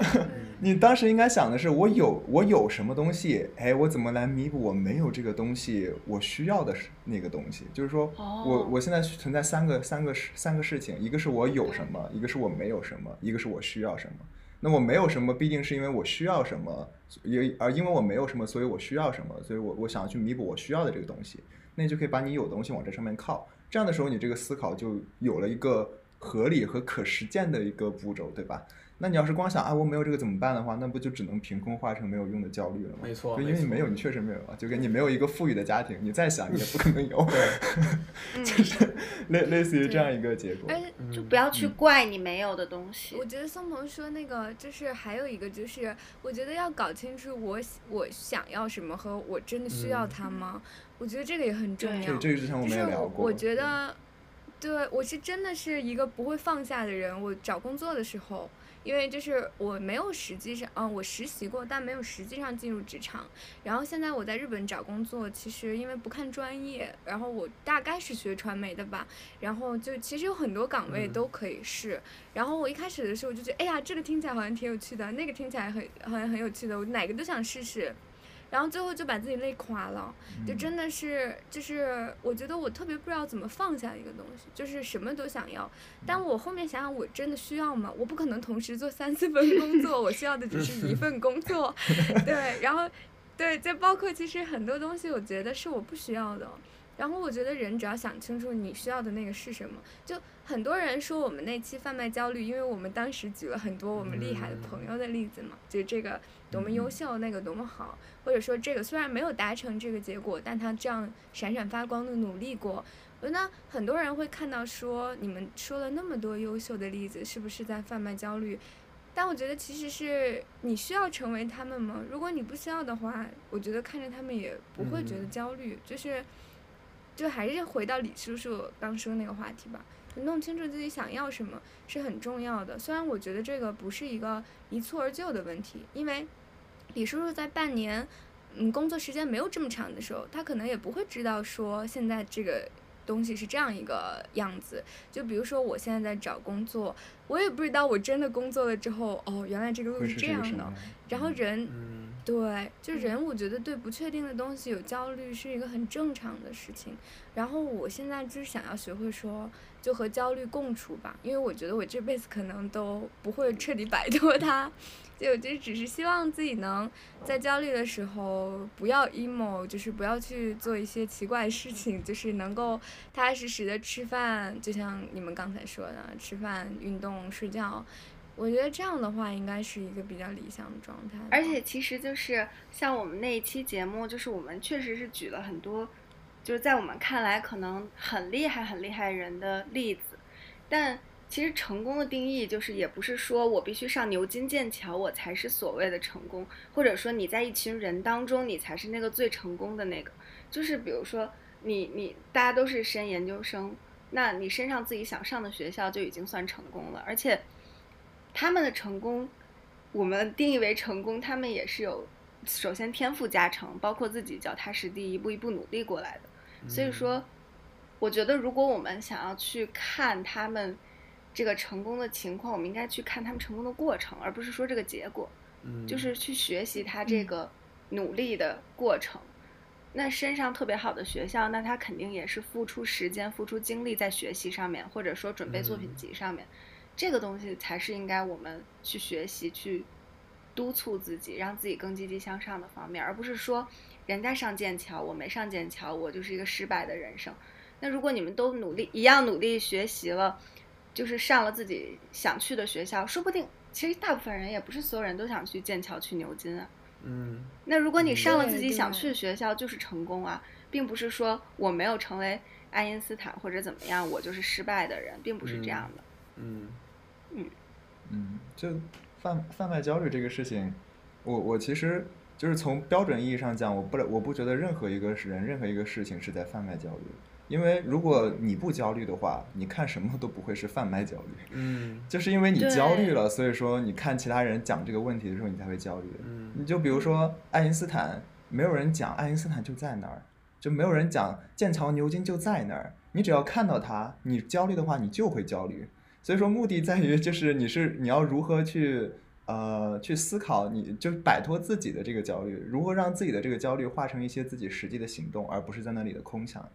你当时应该想的是，我有我有什么东西，哎，我怎么来弥补我没有这个东西，我需要的是那个东西？就是说我哦我现在存在三个三个事三个事情，一个是我有什么，一个是我没有什么，一个是我需要什么。那我没有什么，必定是因为我需要什么，也而因为我没有什么，所以我需要什么，所以我我想要去弥补我需要的这个东西，那你就可以把你有的东西往这上面靠，这样的时候你这个思考就有了一个合理和可实践的一个步骤，对吧？那你要是光想啊我没有这个怎么办的话，那不就只能凭空化成没有用的焦虑了吗？没错就因为你没有，你确实没有啊，就跟你没有一个富裕的家庭，你再想你也不可能有，嗯，就是类类似于这样一个结果。而且就不要去嗯怪你没有的东西。我觉得宋鹏说那个就是还有一个就是，我觉得要搞清楚我我想要什么和我真的需要嗯它吗？我觉得这个也很重要。这这个之前我就是们也聊过，我我觉得，对我是真的是一个不会放下的人。我找工作的时候，因为就是我没有实际上，嗯，我实习过，但没有实际上进入职场。然后现在我在日本找工作，其实因为不看专业，然后我大概是学传媒的吧，然后就其实有很多岗位嗯都可以试。然后我一开始的时候就觉得，哎呀，这个听起来好像挺有趣的，那个听起来很好像很有趣的，我哪个都想试试。然后最后就把自己累垮了，就嗯真的是，就是我觉得我特别不知道怎么放下一个东西，就是什么都想要。但我后面想想，我真的需要吗？我不可能同时做三四份工作，我需要的只是一份工作。对，然后对，再包括其实很多东西，我觉得是我不需要的。然后我觉得人只要想清楚你需要的那个是什么，就很多人说我们那期贩卖焦虑，因为我们当时举了很多我们厉害的朋友的例子嘛，就是这个多么优秀，那个多么好，或者说这个虽然没有达成这个结果，但他这样闪闪发光的努力过。那很多人会看到说，你们说了那么多优秀的例子，是不是在贩卖焦虑？但我觉得其实是你需要成为他们吗？如果你不需要的话，我觉得看着他们也不会觉得嗯焦虑，就是，就还是回到李叔叔刚说那个话题吧。弄清楚自己想要什么是很重要的。虽然我觉得这个不是一个一蹴而就的问题，因为李叔叔在半年，嗯，工作时间没有这么长的时候，他可能也不会知道说现在这个东西是这样一个样子。就比如说我现在在找工作，我也不知道我真的工作了之后，哦，原来这个路是是这样的。然后人嗯对，就人，我觉得对不确定的东西有焦虑是一个很正常的事情。然后我现在就是想要学会说，就和焦虑共处吧，因为我觉得我这辈子可能都不会彻底摆脱它。就我就只是希望自己能在焦虑的时候不要 emo，就是不要去做一些奇怪的事情，就是能够踏踏实实的吃饭，就像你们刚才说的，吃饭、运动、睡觉。我觉得这样的话应该是一个比较理想的状态。而且其实就是像我们那一期节目，就是我们确实是举了很多，就是在我们看来可能很厉害、很厉害人的例子，但其实成功的定义就是也不是说我必须上牛津、剑桥我才是所谓的成功，或者说你在一群人当中你才是那个最成功的那个，就是比如说你你大家都是升研究生，那你身上自己想上的学校就已经算成功了，而且他们的成功。我们定义为成功，他们也是有首先天赋加成，包括自己脚踏实地、一步一步努力过来的。所以说，我觉得如果我们想要去看他们这个成功的情况，我们应该去看他们成功的过程，而不是说这个结果。嗯，就是去学习他这个努力的过程。那身上特别好的学校，那他肯定也是付出时间、付出精力在学习上面，或者说准备作品集上面。这个东西才是应该我们去学习、去督促自己，让自己更积极向上的方面，而不是说人家上剑桥，我没上剑桥，我就是一个失败的人生。那如果你们都努力一样努力学习了，就是上了自己想去的学校，说不定其实大部分人也不是所有人都想去剑桥、去牛津啊。嗯那如果你上了自己想去的学校，就是成功啊，并不是说我没有成为爱因斯坦或者怎么样，我就是失败的人，并不是这样的。嗯嗯，就贩贩卖焦虑这个事情，我我其实就是从标准意义上讲，我不我不觉得任何一个人、任何一个事情是在贩卖焦虑，因为如果你不焦虑的话，你看什么都不会是贩卖焦虑。嗯 就是因为你焦虑了，所以说你看其他人讲这个问题的时候，你才会焦虑。嗯你就比如说爱因斯坦，没有人讲爱因斯坦就在那儿，就没有人讲剑桥、牛津就在那儿。你只要看到他，你焦虑的话，你就会焦虑。所以说，目的在于就是你是你要如何去呃去思考，你就摆脱自己的这个焦虑，如何让自己的这个焦虑化成一些自己实际的行动，而不是在那里的空想。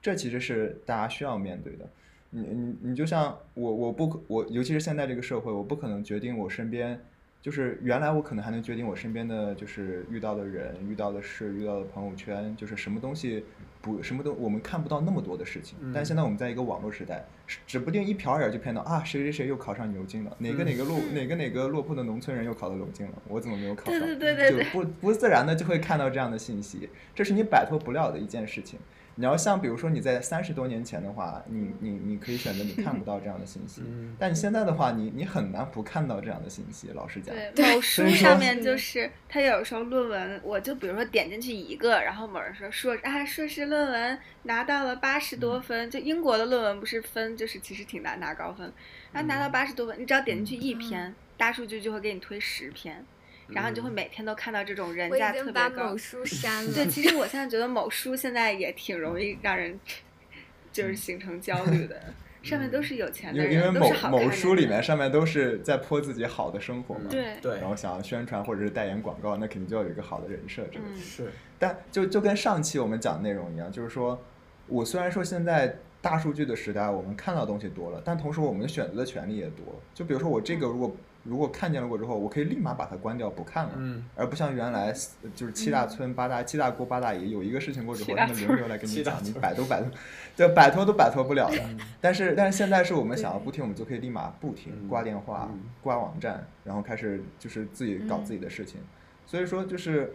这其实是大家需要面对的。你你你就像我，我不我，尤其是现在这个社会，我不可能决定我身边，就是原来我可能还能决定我身边的就是遇到的人、遇到的事、遇到的朋友圈，就是什么东西不什么都我们看不到那么多的事情。但嗯现在我们在一个网络时代，指不定一瞟眼就看到啊，谁谁谁又考上牛津了，哪个哪个落哪个哪个落魄的农村人又考到牛津了，我怎么没有考对？对对对对就不不自然的就会看到这样的信息，这是你摆脱不了的一件事情。你要像比如说你在三十多年前的话，你你你可以选择你看不到这样的信息，嗯但你现在的话，你你很难不看到这样的信息。老实讲，对，某书上面就是他有时候论文，我就比如说点进去一个，然后某人说硕啊硕士论文拿到了八十嗯。多分，就英国的论文不是分就是其实挺难拿高分，然后拿到八十多分，你只要点进去一篇，大数据就会给你推十篇，然后你就会每天都看到这种人我已价特别高某。书删了。对，其实我现在觉得某书现在也挺容易让人 就是形成焦虑的，上面都是有钱的人，因为因为某某书里面上面都是在泼自己好的生活嘛，对对然后想要宣传或者是代言广告，那肯定就要有一个好的人设之类的。嗯是但就就跟上期我们讲的内容一样，就是说，我虽然说现在大数据的时代，我们看到东西多了，但同时我们选择的权利也多。就比如说我这个如果如果看见了过之后，我可以立马把它关掉不看了，嗯。而不像原来就是七大村八大七大姑八大姨有一个事情过之后，他们轮流来跟你讲，你村。摆都摆脱，就摆脱都摆脱不了的。嗯。但是但是现在是我们想要不听，我们就可以立马不听，嗯挂电话嗯、挂网站，然后开始就是自己搞自己的事情。所以说就是，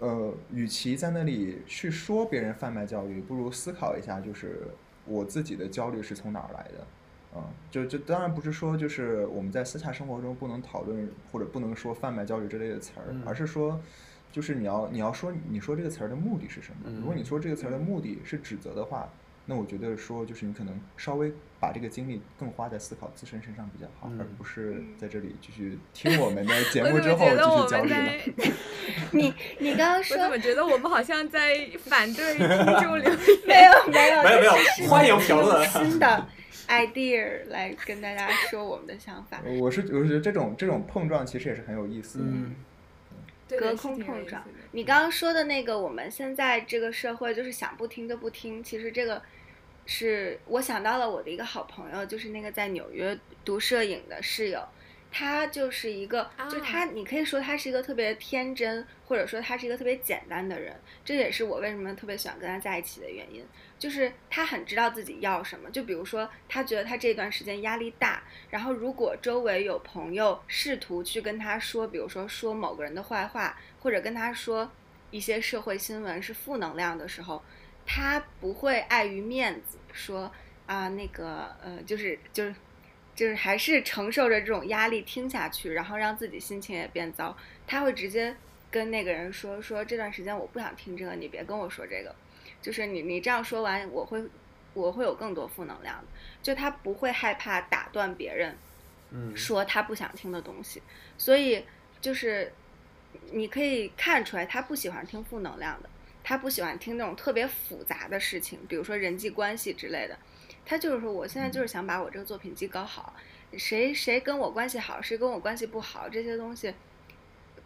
呃，与其在那里去说别人贩卖焦虑，不如思考一下，就是我自己的焦虑是从哪儿来的。嗯，就就当然不是说就是我们在私下生活中不能讨论或者不能说贩卖焦虑之类的词儿，嗯而是说，就是你要你要说你说这个词儿的目的是什么？嗯如果你说这个词儿的目的是指责的话，那我觉得说就是你可能稍微把这个精力更花在思考自身身上比较好，嗯而不是在这里继续听我们的节 目之后继续焦虑 你你刚刚 我说怎么觉得我们好像在反对听众留没？有没有没有没有欢迎评论新的 idea 来跟大家说我们的想法，我是我是觉得这种这种碰撞其实也是很有意思的。嗯对隔空碰撞。你刚刚说的那个，我们现在这个社会就是想不听就不听，其实这个是我想到了我的一个好朋友，就是那个在纽约读摄影的室友。他就是一个，就他，你可以说他是一个特别天真，或者说他是一个特别简单的人。这也是我为什么特别喜欢跟他在一起的原因，就是他很知道自己要什么。就比如说，他觉得他这段时间压力大，然后如果周围有朋友试图去跟他说，比如说说某个人的坏话，或者跟他说一些社会新闻是负能量的时候，他不会碍于面子说啊那个呃就是就是就是还是承受着这种压力听下去，然后让自己心情也变糟。他会直接跟那个人说说这段时间我不想听这个，你别跟我说这个，就是你你这样说完，我会我会有更多负能量的。就他不会害怕打断别人嗯说他不想听的东西，所以就是你可以看出来他不喜欢听负能量的。他不喜欢听那种特别复杂的事情，比如说人际关系之类的。他就是说，我现在就是想把我这个作品集搞好，谁谁跟我关系好，谁跟我关系不好，这些东西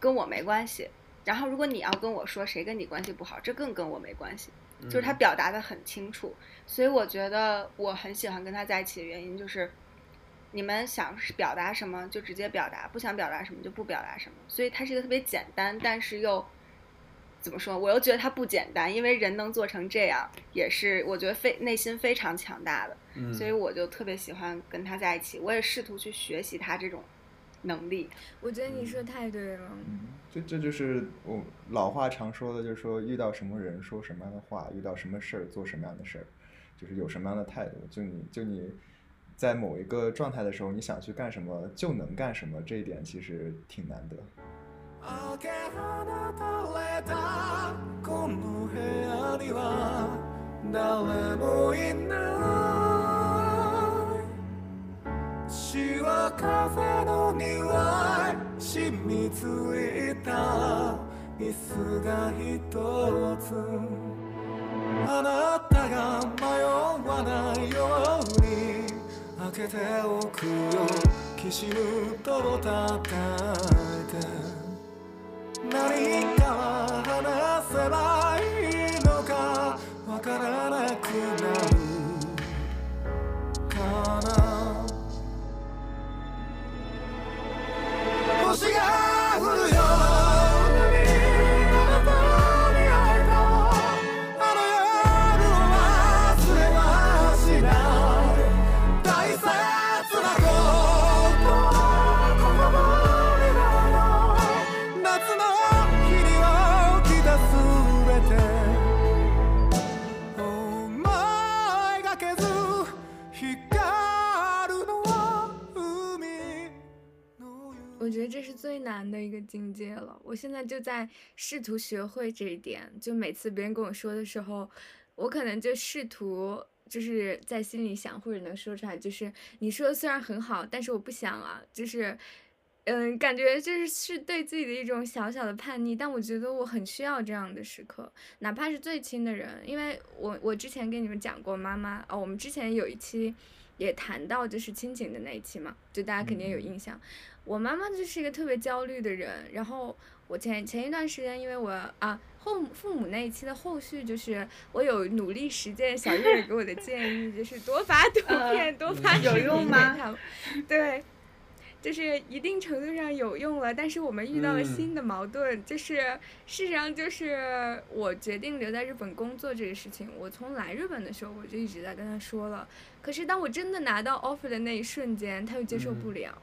跟我没关系。然后如果你要跟我说谁跟你关系不好，这更跟我没关系。就是他表达的很清楚，所以我觉得我很喜欢跟他在一起的原因就是，你们想表达什么就直接表达，不想表达什么就不表达什么。所以他是一个特别简单，但是又怎么说？我又觉得他不简单，因为人能做成这样，也是我觉得非内心非常强大的。嗯所以我就特别喜欢跟他在一起，我也试图去学习他这种能力。我觉得你说太对了。嗯，这这就是我老话常说的，就是说遇到什么人说什么样的话，遇到什么事儿做什么样的事儿，就是有什么样的态度。就你就你在某一个状态的时候，你想去干什么就能干什么，这一点其实挺难得。開け放たれたこの部屋には誰もいない血はカフェの匂い染みついた椅子が一つ。あなたが迷わないように開けておくよ。きしむと叩いて。何か話せばいい。就在试图学会这一点，就每次别人跟我说的时候，我可能就试图就是在心里想，或者能说出来，就是你说的虽然很好，但是我不想啊，就是。嗯，感觉就是是对自己的一种小小的叛逆，但我觉得我很需要这样的时刻，哪怕是最亲的人，因为我我之前跟你们讲过妈妈哦，我们之前有一期也谈到就是亲情的那一期嘛，就大家肯定有印象。我妈妈就是一个特别焦虑的人，然后我前前一段时间，因为我啊后母父母那一期的后续，就是我有努力实践小月儿给我的建议，就是多发图片，多发视频给用吗他们对。就是一定程度上有用了，但是我们遇到了嗯新的矛盾，就是事实上就是我决定留在日本工作这个事情，我从来日本的时候我就一直在跟他说了，可是当我真的拿到 offer 的那一瞬间，他又接受不了，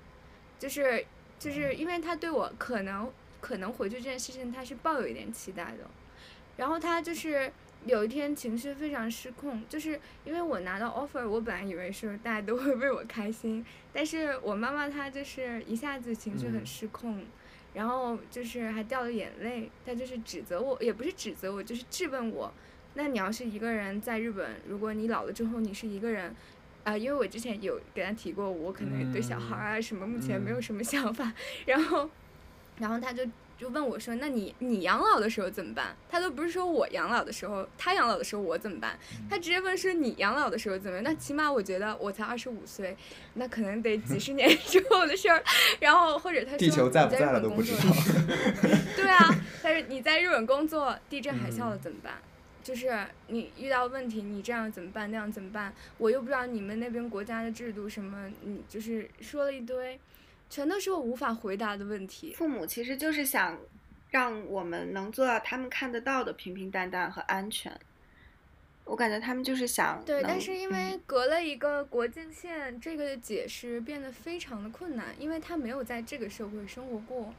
就是就是因为他对我可能可能回去这件事情他是抱有一点期待的，然后他就是有一天情绪非常失控，就是因为我拿到 offer，我本来以为是大家都会为我开心，但是我妈妈她就是一下子情绪很嗯。失控，然后就是还掉了眼泪，她就是指责我，也不是指责我，就是质问我，那你要是一个人在日本，如果你老了之后你是一个人。啊、因为我之前有跟他提过，我可能对小孩啊什么目前没有什么想法，然后，然后他就就问我说：“那你你养老的时候怎么办？”他都不是说我养老的时候，他养老的时候我怎么办？他直接问说你养老的时候怎么样？那起码我觉得我才二十五岁，那可能得几十年 之后的事儿。然后或者他说地球在不你在在了日本工作都不知道。对啊，但是你在日本工作，地震海嗯啸了怎么办？就是你遇到问题，你这样怎么办？那样怎么办？我又不知道你们那边国家的制度什么，你就是说了一堆，全都是我无法回答的问题。父母其实就是想让我们能做到他们看得到的平平淡淡和安全。我感觉他们就是想对，但是因嗯为隔了一个国境线，这个解释变得非常的困难，因为他没有在这个社会生活过。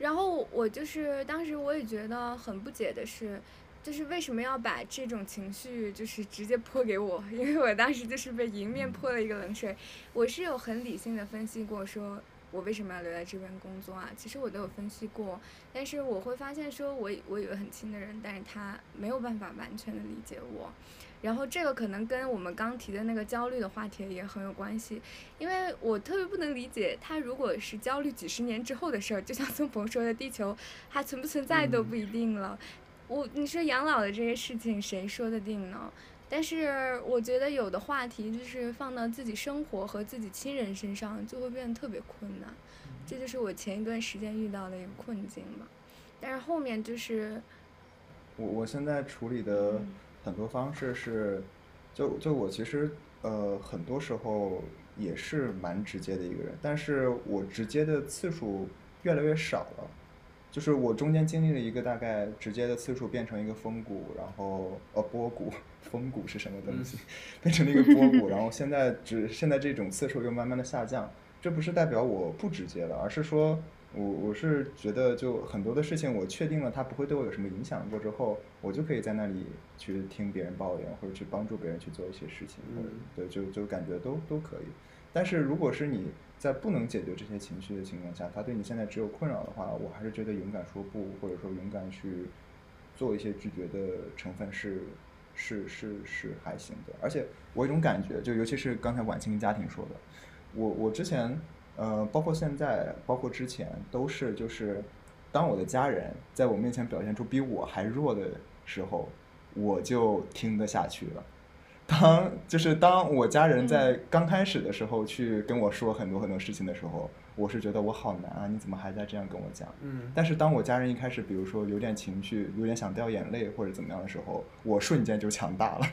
然后我就是当时我也觉得很不解的是，就是为什么要把这种情绪就是直接泼给我？因为我当时就是被迎面泼了一个冷水。我是有很理性的分析过，说我为什么要留在这边工作啊？其实我都有分析过，但是我会发现说我我有个很亲的人，但是他没有办法完全的理解我。然后这个可能跟我们刚提的那个焦虑的话题也很有关系，因为我特别不能理解他如果是焦虑几十年之后的事儿，就像宋鹏说的，地球还存不存在都不一定了。我你说养老的这些事情谁说得定呢？但是我觉得有的话题就是放到自己生活和自己亲人身上，就会变得特别困难。这就是我前一段时间遇到的一个困境嘛。但是后面就是，我我现在处理的很多方式是，就就我其实呃很多时候也是蛮直接的一个人，但是我直接的次数越来越少了。就是我中间经历了一个大概直接的次数变成一个风谷，然后呃波谷，风谷是什么东西？变成了一个波谷，然后现在只现在这种次数又慢慢的下降。这不是代表我不直接了，而是说我我是觉得就很多的事情我确定了它不会对我有什么影响过之后，我就可以在那里去听别人抱怨，或者去帮助别人去做一些事情，或者嗯对就就感觉都都可以。但是如果是你在不能解决这些情绪的情况下，他对你现在只有困扰的话，我还是觉得勇敢说不，或者说勇敢去做一些拒绝的成分是是是是还行的。而且我有一种感觉，就尤其是刚才晚清家庭说的，我我之前呃，包括现在，包括之前，都是就是当我的家人在我面前表现出比我还弱的时候，我就听得下去了。当就是当我家人在刚开始的时候去跟我说很多很多事情的时候，我是觉得我好难啊，你怎么还在这样跟我讲？嗯但是当我家人一开始，比如说有点情绪，有点想掉眼泪或者怎么样的时候，我瞬间就强大了，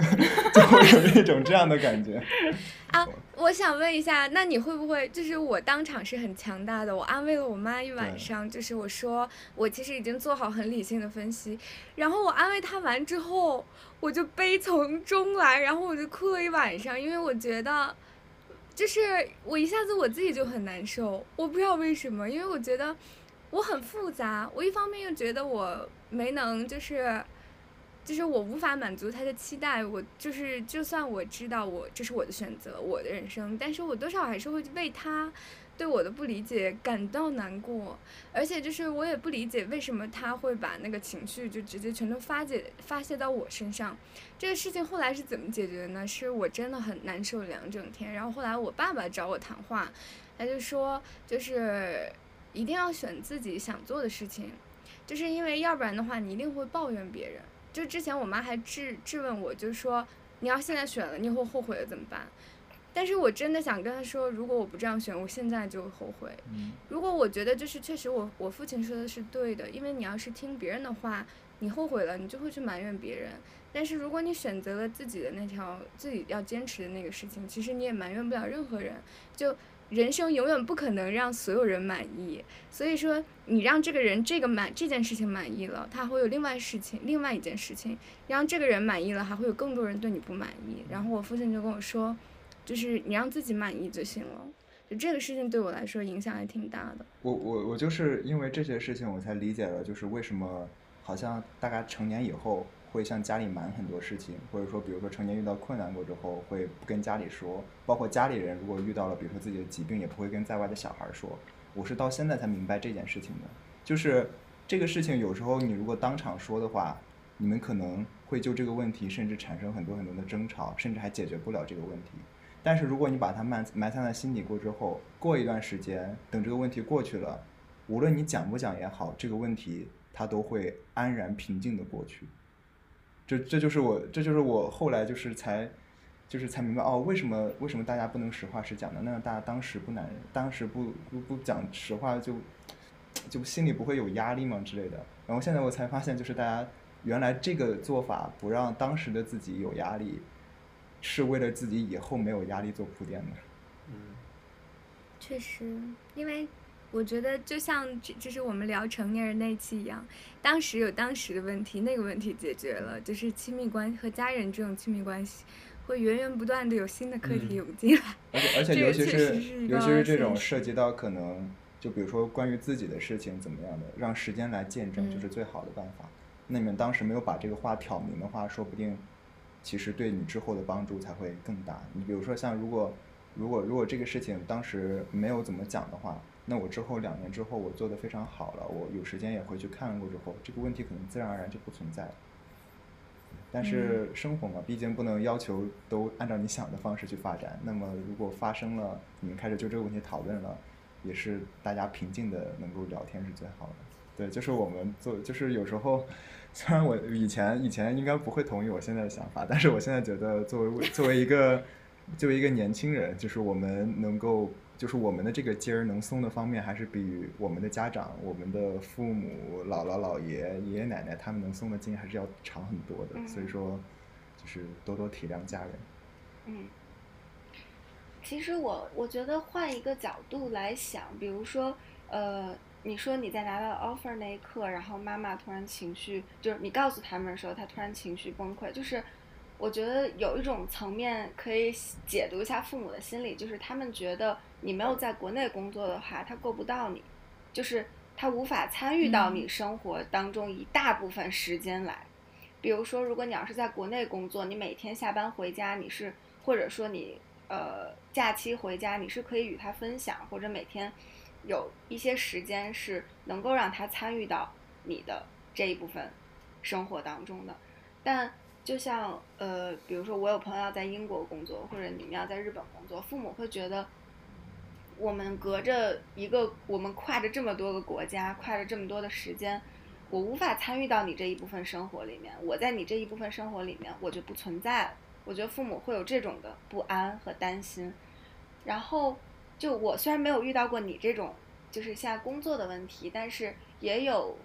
就会有一种这样的感觉。啊，我想问一下，那你会不会就是我当场是很强大的，我安慰了我妈一晚上，就是我说我其实已经做好很理性的分析，然后我安慰她完之后，我就悲从中来，然后我就哭了一晚上，因为我觉得。就是我一下子我自己就很难受，我不知道为什么，因为我觉得我很复杂，我一方面又觉得我没能就是就是我无法满足他的期待，我就是就算我知道我这是我的选择，我的人生，但是我多少还是会为他对我的不理解感到难过，而且就是我也不理解为什么他会把那个情绪就直接全都发解发泄到我身上。这个事情后来是怎么解决的呢？是我真的很难受两整天，然后后来我爸爸找我谈话，他就说就是一定要选自己想做的事情，就是因为要不然的话你一定会抱怨别人。就之前我妈还质质问我，就是说你要现在选了，你以后后悔了怎么办？但是我真的想跟他说，如果我不这样选，我现在就后悔。嗯如果我觉得就是确实我我父亲说的是对的，因为你要是听别人的话，你后悔了，你就会去埋怨别人。但是如果你选择了自己的那条自己要坚持的那个事情，其实你也埋怨不了任何人。就人生永远不可能让所有人满意，所以说你让这个人这个满这件事情满意了，他会有另外事情另外一件事情，让这个人满意了，还会有更多人对你不满意。然后我父亲就跟我说，就是你让自己满意就行了。就这个事情对我来说影响还挺大的。我我我就是因为这些事情，我才理解了，就是为什么好像大概成年以后会向家里瞒很多事情，或者说比如说成年遇到困难过之后会不跟家里说，包括家里人如果遇到了比如说自己的疾病，也不会跟在外的小孩说。我是到现在才明白这件事情的，就是这个事情有时候你如果当场说的话，你们可能会就这个问题甚至产生很多很多的争吵，甚至还解决不了这个问题。但是如果你把它埋埋藏在心底过之后，过一段时间，等这个问题过去了，无论你讲不讲也好，这个问题它都会安然平静的过去。这这就是我这就是我后来就是才就是才明白哦，为什么为什么大家不能实话实讲呢？那大家当时不难，当时不不不讲实话就就心里不会有压力吗之类的。然后现在我才发现，就是大家原来这个做法不让当时的自己有压力，是为了自己以后没有压力做铺垫的。嗯确实，因为我觉得就像这就是我们聊成年人那一期一样，当时有当时的问题，那个问题解决了，就是亲密关和家人这种亲密关系，会源源不断的有新的课题嗯涌进来。而 且而且尤其是是尤其是这种涉及到可能，就比如说关于自己的事情怎么样的，让时间来见证，就是嗯最好的办法。那你们当时没有把这个话挑明的话，说不定其实对你之后的帮助才会更大。你比如说像如果如果如果这个事情当时没有怎么讲的话，那我之后两年之后我做的非常好了，我有时间也回去看过之后，这个问题可能自然而然就不存在了。但是生活嘛，毕竟不能要求都按照你想的方式去发展。那么如果发生了，你们开始就这个问题讨论了，也是大家平静的能够聊天是最好的。对，就是我们做，就是有时候虽然我以前以前应该不会同意我现在的想法，但是我现在觉得作为 作为一个作为一个年轻人，就是我们能够就是我们的这个筋儿能松的方面，还是比我们的家长、我们的父母、姥姥姥爷、爷爷奶奶他们能松的筋还是要长很多的。嗯所以说，就是多多体谅家人。嗯，其实我我觉得换一个角度来想，比如说，呃，你说你在拿到 offer 那一刻，然后妈妈突然情绪，就是你告诉他们的时候，她突然情绪崩溃，就是我觉得有一种层面可以解读一下父母的心理，就是他们觉得你没有在国内工作的话，他够不到你，就是他无法参与到你生活当中一大部分时间来。比如说，如果你要是在国内工作，你每天下班回家，你是或者说你呃假期回家，你是可以与他分享，或者每天有一些时间是能够让他参与到你的这一部分生活当中的。但就像呃，比如说我有朋友要在英国工作，或者你们要在日本工作，父母会觉得我们隔着一个，我们跨着这么多个国家，跨着这么多的时间。我无法参与到你这一部分生活里面，我在你这一部分生活里面我就不存在了。我觉得父母会有这种的不安和担心。然后，就我虽然没有遇到过你这种就是现在工作的问题，但是也有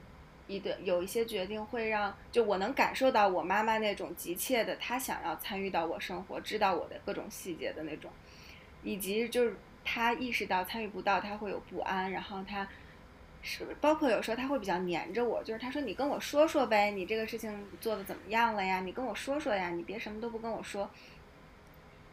一个有一些决定会让就我能感受到我妈妈那种急切的，她想要参与到我生活，知道我的各种细节的那种，以及就是她意识到参与不到，她会有不安，然后她。是，包括有时候他会比较黏着我，就是他说你跟我说说呗，你这个事情做的怎么样了呀？你跟我说说呀，你别什么都不跟我说。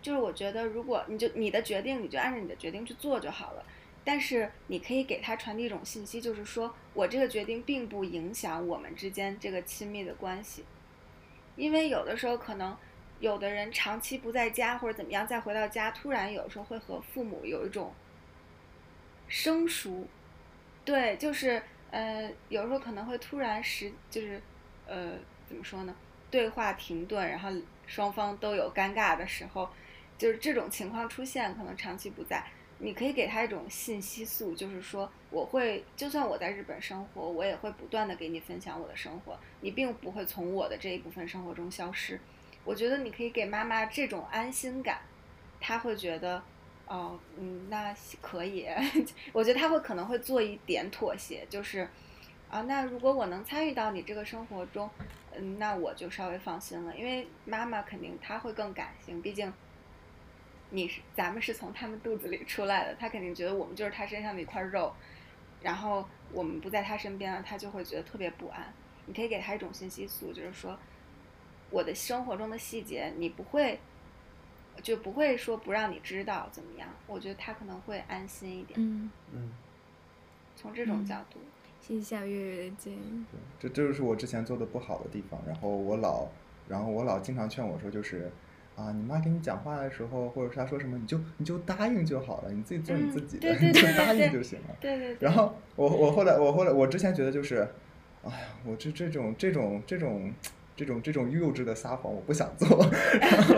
就是我觉得，如果你就你的决定，你就按照你的决定去做就好了。但是你可以给他传递一种信息，就是说我这个决定并不影响我们之间这个亲密的关系，因为有的时候可能有的人长期不在家或者怎么样，再回到家，突然有时候会和父母有一种生疏。对，就是呃，有时候可能会突然时就是呃，怎么说呢？对话停顿，然后双方都有尴尬的时候，就是这种情况出现，可能长期不在，你可以给他一种信息素，就是说我会，就算我在日本生活，我也会不断的给你分享我的生活，你并不会从我的这一部分生活中消失。我觉得你可以给妈妈这种安心感，她会觉得。哦，嗯，那可以，我觉得他会可能会做一点妥协，就是，啊，那如果我能参与到你这个生活中，嗯，那我就稍微放心了，因为妈妈肯定她会更感性，毕竟你是咱们是从他们肚子里出来的，他肯定觉得我们就是他身上的一块肉，然后我们不在他身边了，他就会觉得特别不安。你可以给他一种信息素，就是说，我的生活中的细节你不会。就不会说不让你知道怎么样，我觉得他可能会安心一点。嗯嗯，从这种角度，谢谢小月月的建议。对，这这就是我之前做的不好的地方。然后我老，然后我老经常劝我说，就是啊，你妈跟你讲话的时候，或者是她说什么，你就你就答应就好了，你自己做你自己的，你就答应就行了。对对对。然后我我后来我后来我之前觉得就是，哎呀，我这这种这种这种。这种这种幼稚的撒谎我不想做，然后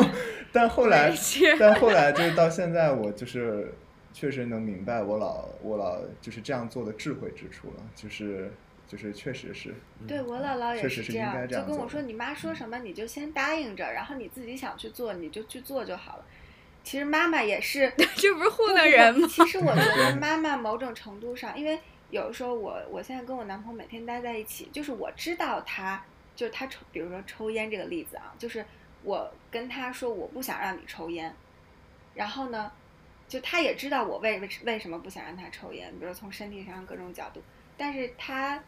但后来但后来就是到现在我就是确实能明白我老我老就是这样做的智慧之处了，就是就是确实是。对我姥姥也是这样，就跟我说你妈说什么你就先答应着，然后你自己想去做你就去做就好了。其实妈妈也是，这不是糊弄人吗？其实我觉 得妈妈某种程度上，因为有时候我我现在跟我男朋友每天待在一起，就是我知道他。就是他抽，比如说抽烟这个例子啊，就是我跟他说我不想让你抽烟，然后呢，就他也知道我为为为什么不想让他抽烟，比如从身体上各种角度，但是他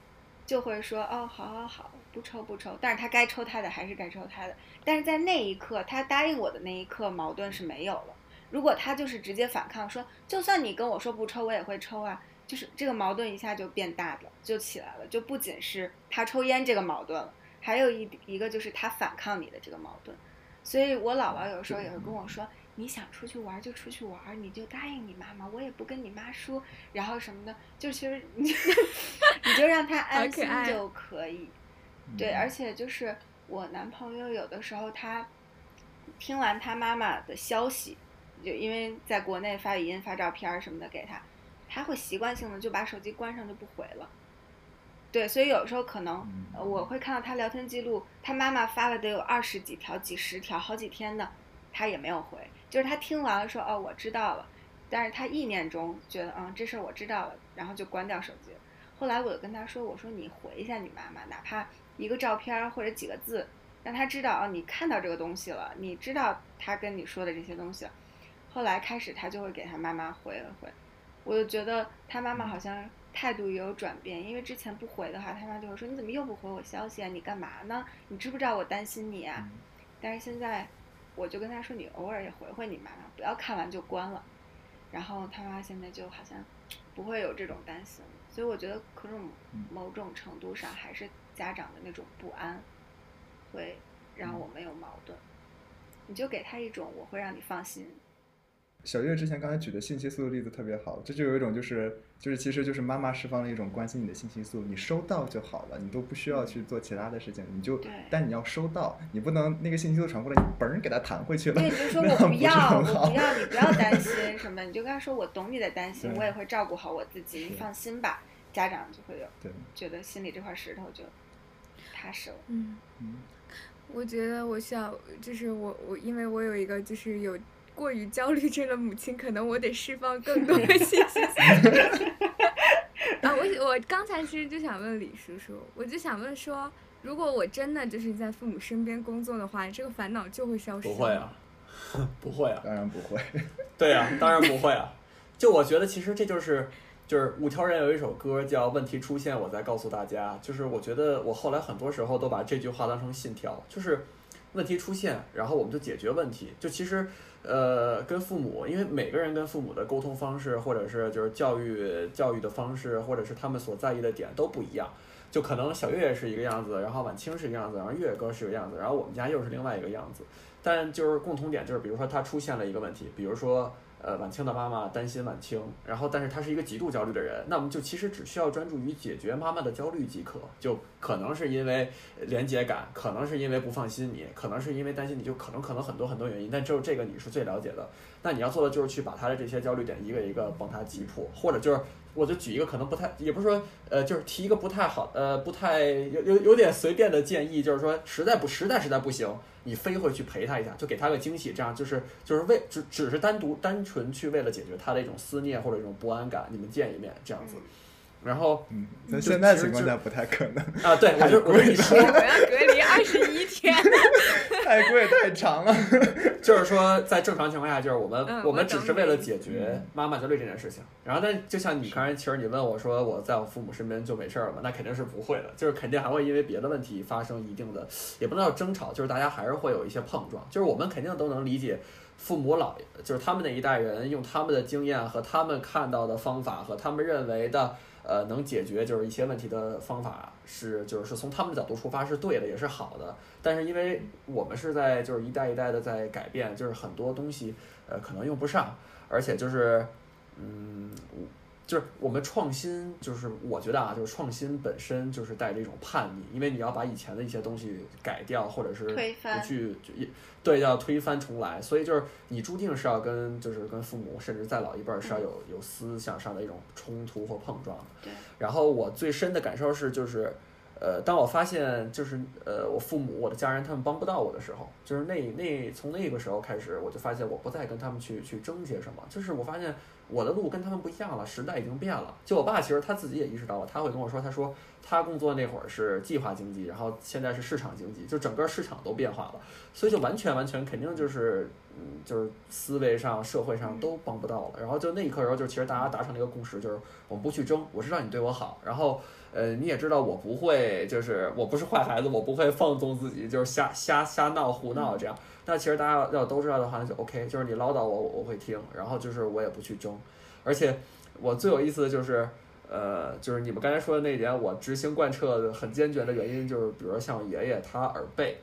就会说哦，好好好，不抽不抽，但是他该抽他的还是该抽他的，但是在那一刻他答应我的那一刻，矛盾是没有了。如果他就是直接反抗说，就算你跟我说不抽，我也会抽啊，就是这个矛盾一下就变大了，就起来了，就不仅是他抽烟这个矛盾了。还有一一个就是他反抗你的这个矛盾，所以我姥姥有时候也会跟我说：“你想出去玩就出去玩，你就答应你妈妈，我也不跟你妈说，然后什么的，就其实你你就让他安心就可以。”对，而且就是我男朋友有的时候他听完他妈妈的消息，就因为在国内发语音、发照片什么的给他，他会习惯性的就把手机关上就不回了。对，所以有时候可能我会看到他聊天记录，他妈妈发了得有二十几条、几十条、好几天的，他也没有回，就是他听完了说哦我知道了，但是他意念中觉得嗯这事儿我知道了，然后就关掉手机了。后来我就跟他说，我说你回一下你妈妈，哪怕一个照片儿或者几个字，让他知道哦你看到这个东西了，你知道他跟你说的这些东西了。后来开始他就会给他妈妈回了回，我就觉得他妈妈好像态度也有转变，因为之前不回的话，他妈就会说你怎么又不回我消息啊？你干嘛呢？你知不知道我担心你啊？但是现在我就跟他说，你偶尔也回回你妈妈，不要看完就关了。然后他妈现在就好像不会有这种担心，所以我觉得可能某种程度上还是家长的那种不安，会让我们有矛盾。你就给他一种我会让你放心，小月之前刚才举的信息素的例子特别好，这就有一种就是就是其实就是妈妈释放了一种关心你的信息素，你收到就好了，你都不需要去做其他的事情，你就对但你要收到，你不能那个信息素传过来，你嘣儿给它弹回去了，对，你就说我不要，我不要，你不要担心什么，你就跟他说我懂你的担心，我也会照顾好我自己，你放心吧。家长就会有对，觉得心里这块石头就踏实了。嗯，嗯我觉得我需要，就是我我因为我有一个就是有过于焦虑症的母亲，可能我得释放更多的信息。啊，我我刚才其实就想问李叔叔，我就想问说，如果我真的就是在父母身边工作的话，这个烦恼就会消失吗？不会啊，不会啊，当然不会，对啊、当然不会啊。就我觉得其实这就是就是五条人有一首歌叫《问题出现我再告诉大家》，就是我觉得我后来很多时候都把这句话当成信条，就是问题出现，然后我们就解决问题。就其实呃跟父母，因为每个人跟父母的沟通方式，或者是就是教育教育的方式，或者是他们所在意的点都不一样。就可能小月月是一个样子，然后晚清是一个样子，然后月月哥是一个样子，然后我们家又是另外一个样子。但就是共同点就是，比如说他出现了一个问题，比如说呃晚清的妈妈担心晚清，然后但是她是一个极度焦虑的人，那我们就其实只需要专注于解决妈妈的焦虑即可。就可能是因为连接感，可能是因为不放心你，可能是因为担心你，就可能可能很多很多原因，但只有这个你是最了解的。那你要做的就是去把他的这些焦虑点一个一个帮他击破，或者就是我就举一个可能不太，也不是说呃，就是提一个不太好，呃，不太有有有点随便的建议，就是说实在不实在实在不行，你飞回去陪他一下，就给他个惊喜，这样就是就是为只只是单独单纯去为了解决他的一种思念或者一种不安感，你们见一面这样子，然后嗯，那现在就情况下不太可能，啊，对我就我跟你说，我要隔离二十一天。太贵太长了。就是说，在正常情况下，就是我们、嗯我们只是为了解决妈妈焦虑这件事情。然后，但就像你刚才，其实你问我说，我在我父母身边就没事儿了吗？那肯定是不会的，就是肯定还会因为别的问题发生一定的，也不能叫争吵，就是大家还是会有一些碰撞。就是我们肯定都能理解。父母老就是他们那一代人用他们的经验和他们看到的方法和他们认为的呃能解决就是一些问题的方法是就是是从他们的角度出发是对的也是好的，但是因为我们是在就是一代一代的在改变，就是很多东西呃可能用不上，而且就是嗯。我就是我们创新，就是我觉得啊，就是创新本身就是带着一种叛逆，因为你要把以前的一些东西改掉，或者是不去就也对要推翻重来，所以就是你注定是要跟就是跟父母甚至再老一辈儿是要有有思想上的一种冲突或碰撞。对。然后我最深的感受是，就是呃，当我发现就是呃我父母我的家人他们帮不到我的时候，就是那那从那个时候开始，我就发现我不再跟他们去去争些什么，就是我发现。我的路跟他们不一样了，时代已经变了。就我爸其实他自己也意识到了，他会跟我说，他说他工作那会儿是计划经济，然后现在是市场经济，就整个市场都变化了，所以就完全完全肯定就是，嗯，就是思维上、社会上都帮不到了。然后就那一刻，然后就其实大家达成了一个共识，就是我们不去争，我知道你对我好，然后呃你也知道我不会，就是我不是坏孩子，我不会放纵自己，就是瞎瞎瞎闹胡闹这样。那其实大家要要都知道的话，那就 OK，就是你唠叨我，我会听，然后就是我也不去争，而且我最有意思的就是，呃，就是你们刚才说的那一点，我执行贯彻的很坚决的原因就是，比如像爷爷他耳背，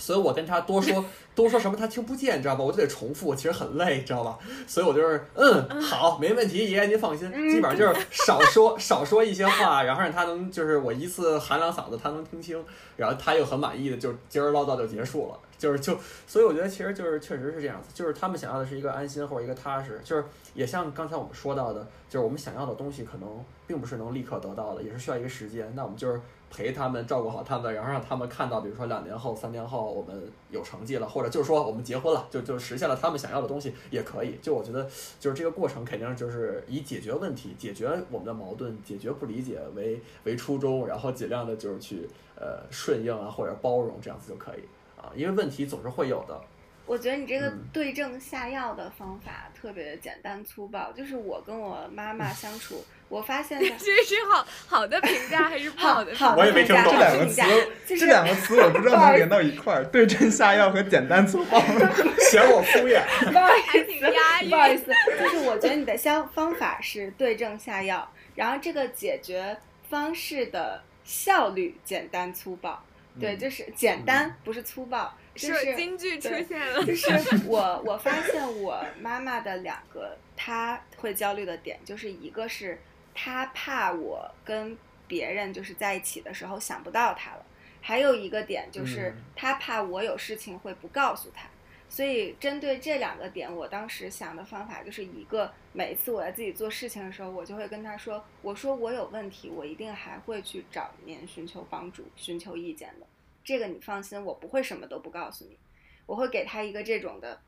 所以我跟他多说 多说什么他听不见，你知道吧？我就得重复，其实很累，你知道吧？所以我就是嗯，好，没问题，爷爷您放心，基本上就是少说 少说一些话，然后让他能就是我一次喊两嗓子他能听清，然后他又很满意的就今儿唠叨就结束了。就是就，所以我觉得其实就是确实是这样子，就是他们想要的是一个安心或者一个踏实，就是也像刚才我们说到的，就是我们想要的东西可能并不是能立刻得到的，也是需要一个时间。那我们就是陪他们，照顾好他们，然后让他们看到，比如说两年后、三年后我们有成绩了，或者就是说我们结婚了，就就实现了他们想要的东西也可以。就我觉得就是这个过程肯定就是以解决问题、解决我们的矛盾、解决不理解为为初衷，然后尽量的就是去呃顺应啊或者包容这样子就可以啊，因为问题总是会有的。我觉得你这个嗯对症下药的方法特别简单粗暴。就是我跟我妈妈相处，我发现这她是好好的评价还是不好的评价？好的我也没听懂这两个词评价，这两个词我不知道能连到一块儿，对症下药和简单粗暴。嫌我敷衍。不好意还挺压思，不好意思，就是我觉得你的相方法是对症下药，然后这个解决方式的效率简单粗暴，对，嗯就是简单不是粗暴，就是是京剧出对现了，就 是我我发现我妈妈的两个她会焦虑的点，就是一个是她怕我跟别人就是在一起的时候想不到他了，还有一个点就是他怕我有事情会不告诉他。所以针对这两个点，我当时想的方法就是一个，每一次我在自己做事情的时候，我就会跟他说，我说我有问题，我一定还会去找您寻求帮助、寻求意见的。这个你放心，我不会什么都不告诉你。我会给他一个这种的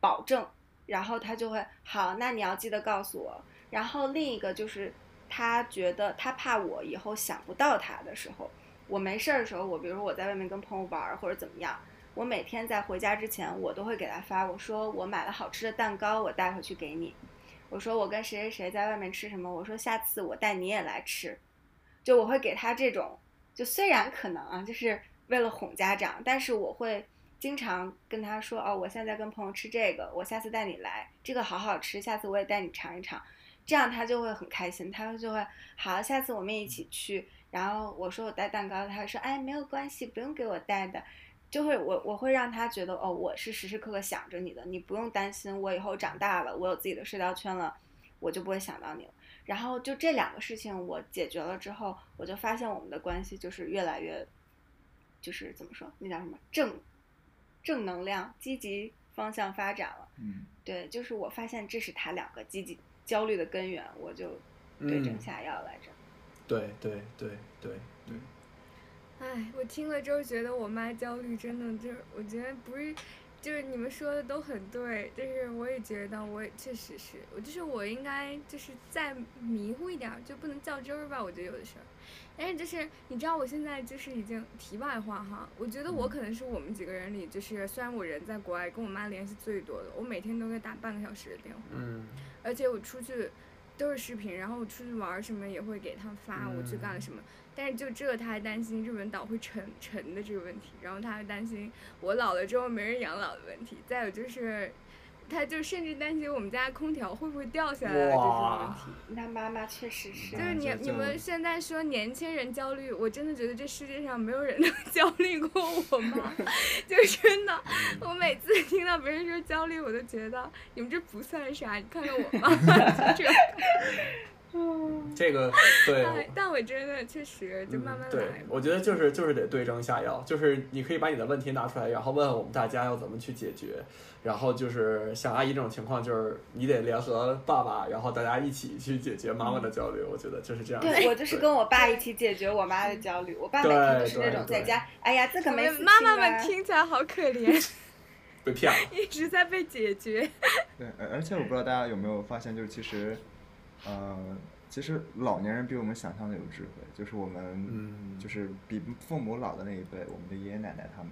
保证，然后他就会好，那你要记得告诉我。然后另一个就是他觉得他怕我以后想不到他的时候，我没事儿的时候，我比如说我在外面跟朋友玩儿或者怎么样，我每天在回家之前，我都会给他发，我说我买了好吃的蛋糕，我带回去给你。我说我跟谁谁谁在外面吃什么，我说下次我带你也来吃，就我会给他这种，就虽然可能啊，就是为了哄家长，但是我会经常跟他说哦，我现在跟朋友吃这个，我下次带你来，这个好好吃，下次我也带你尝一尝，这样他就会很开心，他就会好，下次我们一起去。然后我说我带蛋糕，他说哎没有关系，不用给我带的，就会我我会让他觉得哦，我是时时刻刻想着你的，你不用担心，我以后长大了，我有自己的社交圈了，我就不会想到你了。然后就这两个事情我解决了之后，我就发现我们的关系就是越来越，就是怎么说，那叫什么正正能量、积极方向发展了。嗯，对，就是我发现这是他两个积极焦虑的根源，我就对症下药来着。对对对对对，哎，我听了之后觉得我妈焦虑真的就是，我觉得不是，就是你们说的都很对，但是我也觉得我也确实是，我就是我应该就是再迷糊一点儿，就不能较真儿吧，我觉得有的时候。但是就是你知道我现在就是已经题外话哈，我觉得我可能是我们几个人里就是虽然我人在国外，跟我妈联系最多的，我每天都会打半个小时的电话。嗯而且我出去都是视频，然后我出去玩什么也会给他发我去干了什么。但是就这，他还担心日本岛会沉沉的这个问题，然后他还担心我老了之后没人养老的问题，再有就是，他就甚至担心我们家空调会不会掉下来的这种问题。那妈妈确实是就是你你们现在说年轻人焦虑，我真的觉得这世界上没有人能 焦虑过我妈，就真的，我每次听到别人说焦虑，我都觉得你们这不算啥，你看看我妈妈就这 样。这个 对。但但我真的确实就慢慢嗯对来，我觉得就是就是得对症下药，就是你可以把你的问题拿出来，然后问问我们大家要怎么去解决。然后就是像阿姨这种情况，就是你得联合爸爸，然后大家一起去解决妈妈的焦虑。我觉得就是这样。对我就是跟我爸一起解决我妈的焦虑。我爸每天都是那种在家，哎呀，这可没妈妈们啊听起来好可怜，被骗了。一直在被解决。对，而而且我不知道大家有没有发现，就是其实，呃，其实老年人比我们想象的有智慧，就是我们，嗯。就是比父母老的那一辈，我们的爷爷奶奶他们，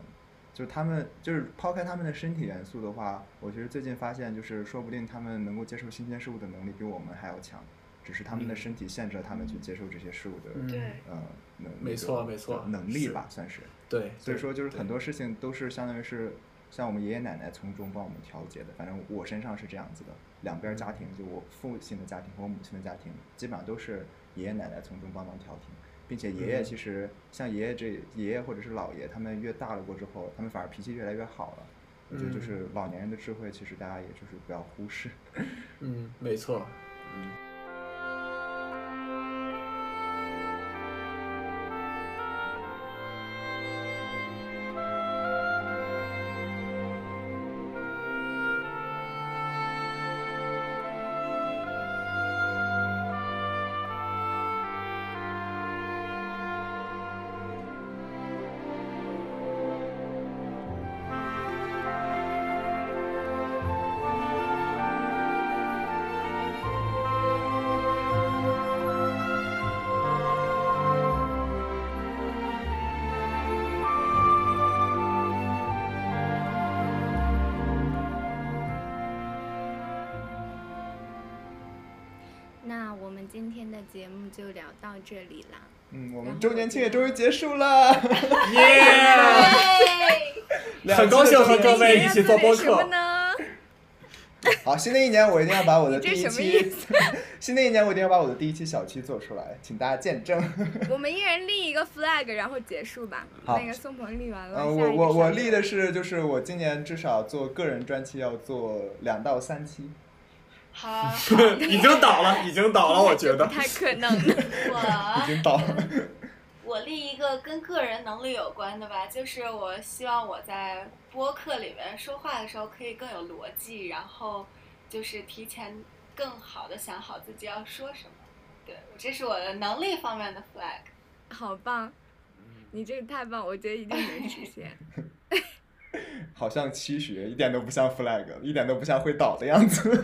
就是他们就是抛开他们的身体元素的话，我觉得最近发现就是说不定他们能够接受新鲜事物的能力比我们还要强，只是他们的嗯。身体限制了他们去接受这些事物的，嗯。对呃，能没错没错能力吧，算是。对，所以说就是很多事情都是相当于是像我们爷爷奶奶从中帮我们调节的，反正我身上是这样子的，两边家庭就我父亲的家庭和我母亲的家庭，基本上都是爷爷奶奶从中帮忙调停，并且爷爷嗯其实像爷爷这爷爷或者是姥爷，他们越大了过之后，他们反而脾气越来越好了。我觉得就是老年人的智慧，其实大家也就是不要忽视。嗯，没错。那今天的节目就聊到这里啦。嗯，我们周年庆也终于结束了，耶！很高兴和各位一起做播客。好，新的一年我一定要把我的这第一什么意期，新的一年我一定要把我的第一期 小期做出来，请大家见证。我们一人立一个 flag，然后结束吧。好那个宋鹏立完了，呃，我我我立的是，就是我今年至少做个人专辑要做两到三期。好，已经倒了，已经倒了，我觉得不。太可能的。已经倒了。我立一个跟个人能力有关的吧，就是我希望我在播客里面说话的时候可以更有逻辑，然后就是提前更好的想好自己要说什么。对，这是我的能力方面的 flag。好棒，你这个太棒，我觉得一定能实现。好像七学，一点都不像 flag，一点都不像会倒的样子。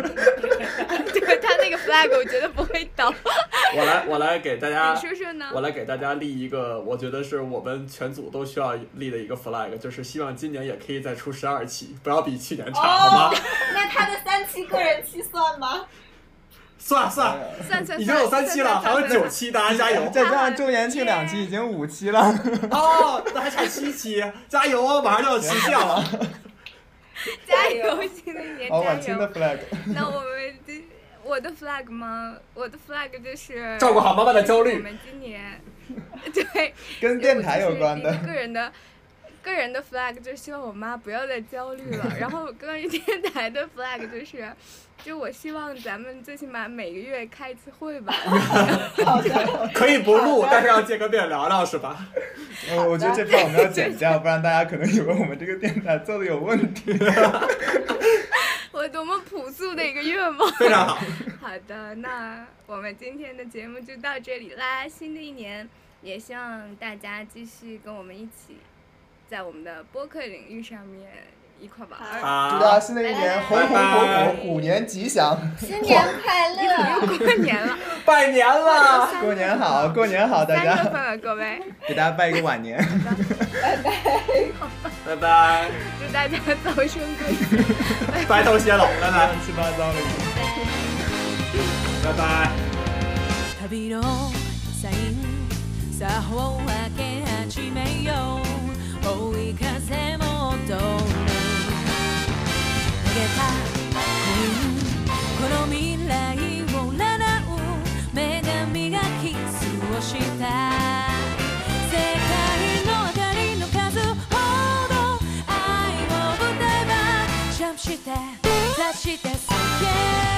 对他那个 flag，我觉得不会倒。我来，我来给大家你，说说呢？我来给大家立一个，我觉得是我们全组都需要立的一个 flag，就是希望今年也可以再出十二期，不要比去年差，好吗？那他的三期个人期算吗？算算，算算已经有三期了，还有九。期，大家加油！再加上周年庆两期，已经五期了。哦，那还差七期，加油哦，马上就要期限了。加油，新的一年好，加晚清的油！flag。那我们这我的 flag 吗？我的 flag 就是照顾好妈妈的焦虑我们今年 对跟电台有关的个人的。个人的 flag 就是希望我妈不要再焦虑了，然后 关于电台的 flag 就是，就我希望咱们最起码每个月开一次会吧。可以不录，但是要见个面聊聊，是吧？呃，我觉得这段我们要剪掉，不然大家可能以为我们这个电台做的有问题。我多么朴素的一个愿望。非常好。好的，那我们今天的节目就到这里啦。新的一年，也希望大家继续跟我们一起，在我们的播客领域上面一块玩儿。好，祝大家新的一年红红火拜拜火，虎年吉祥，新年快乐！过年了，拜年了。过年好，过年好，大三月份家了，各位，给大家拜一个晚年。拜拜，祝大家早生贵子。白头偕老，拜拜乱，七八糟的。拜拜。旅のサインさあ本分け始めよう 追い風も通る投げたこの未来を占う女神がキスをした世界の明かりの数ほど愛を歌えばジャンプして立ちて叫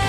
ぶ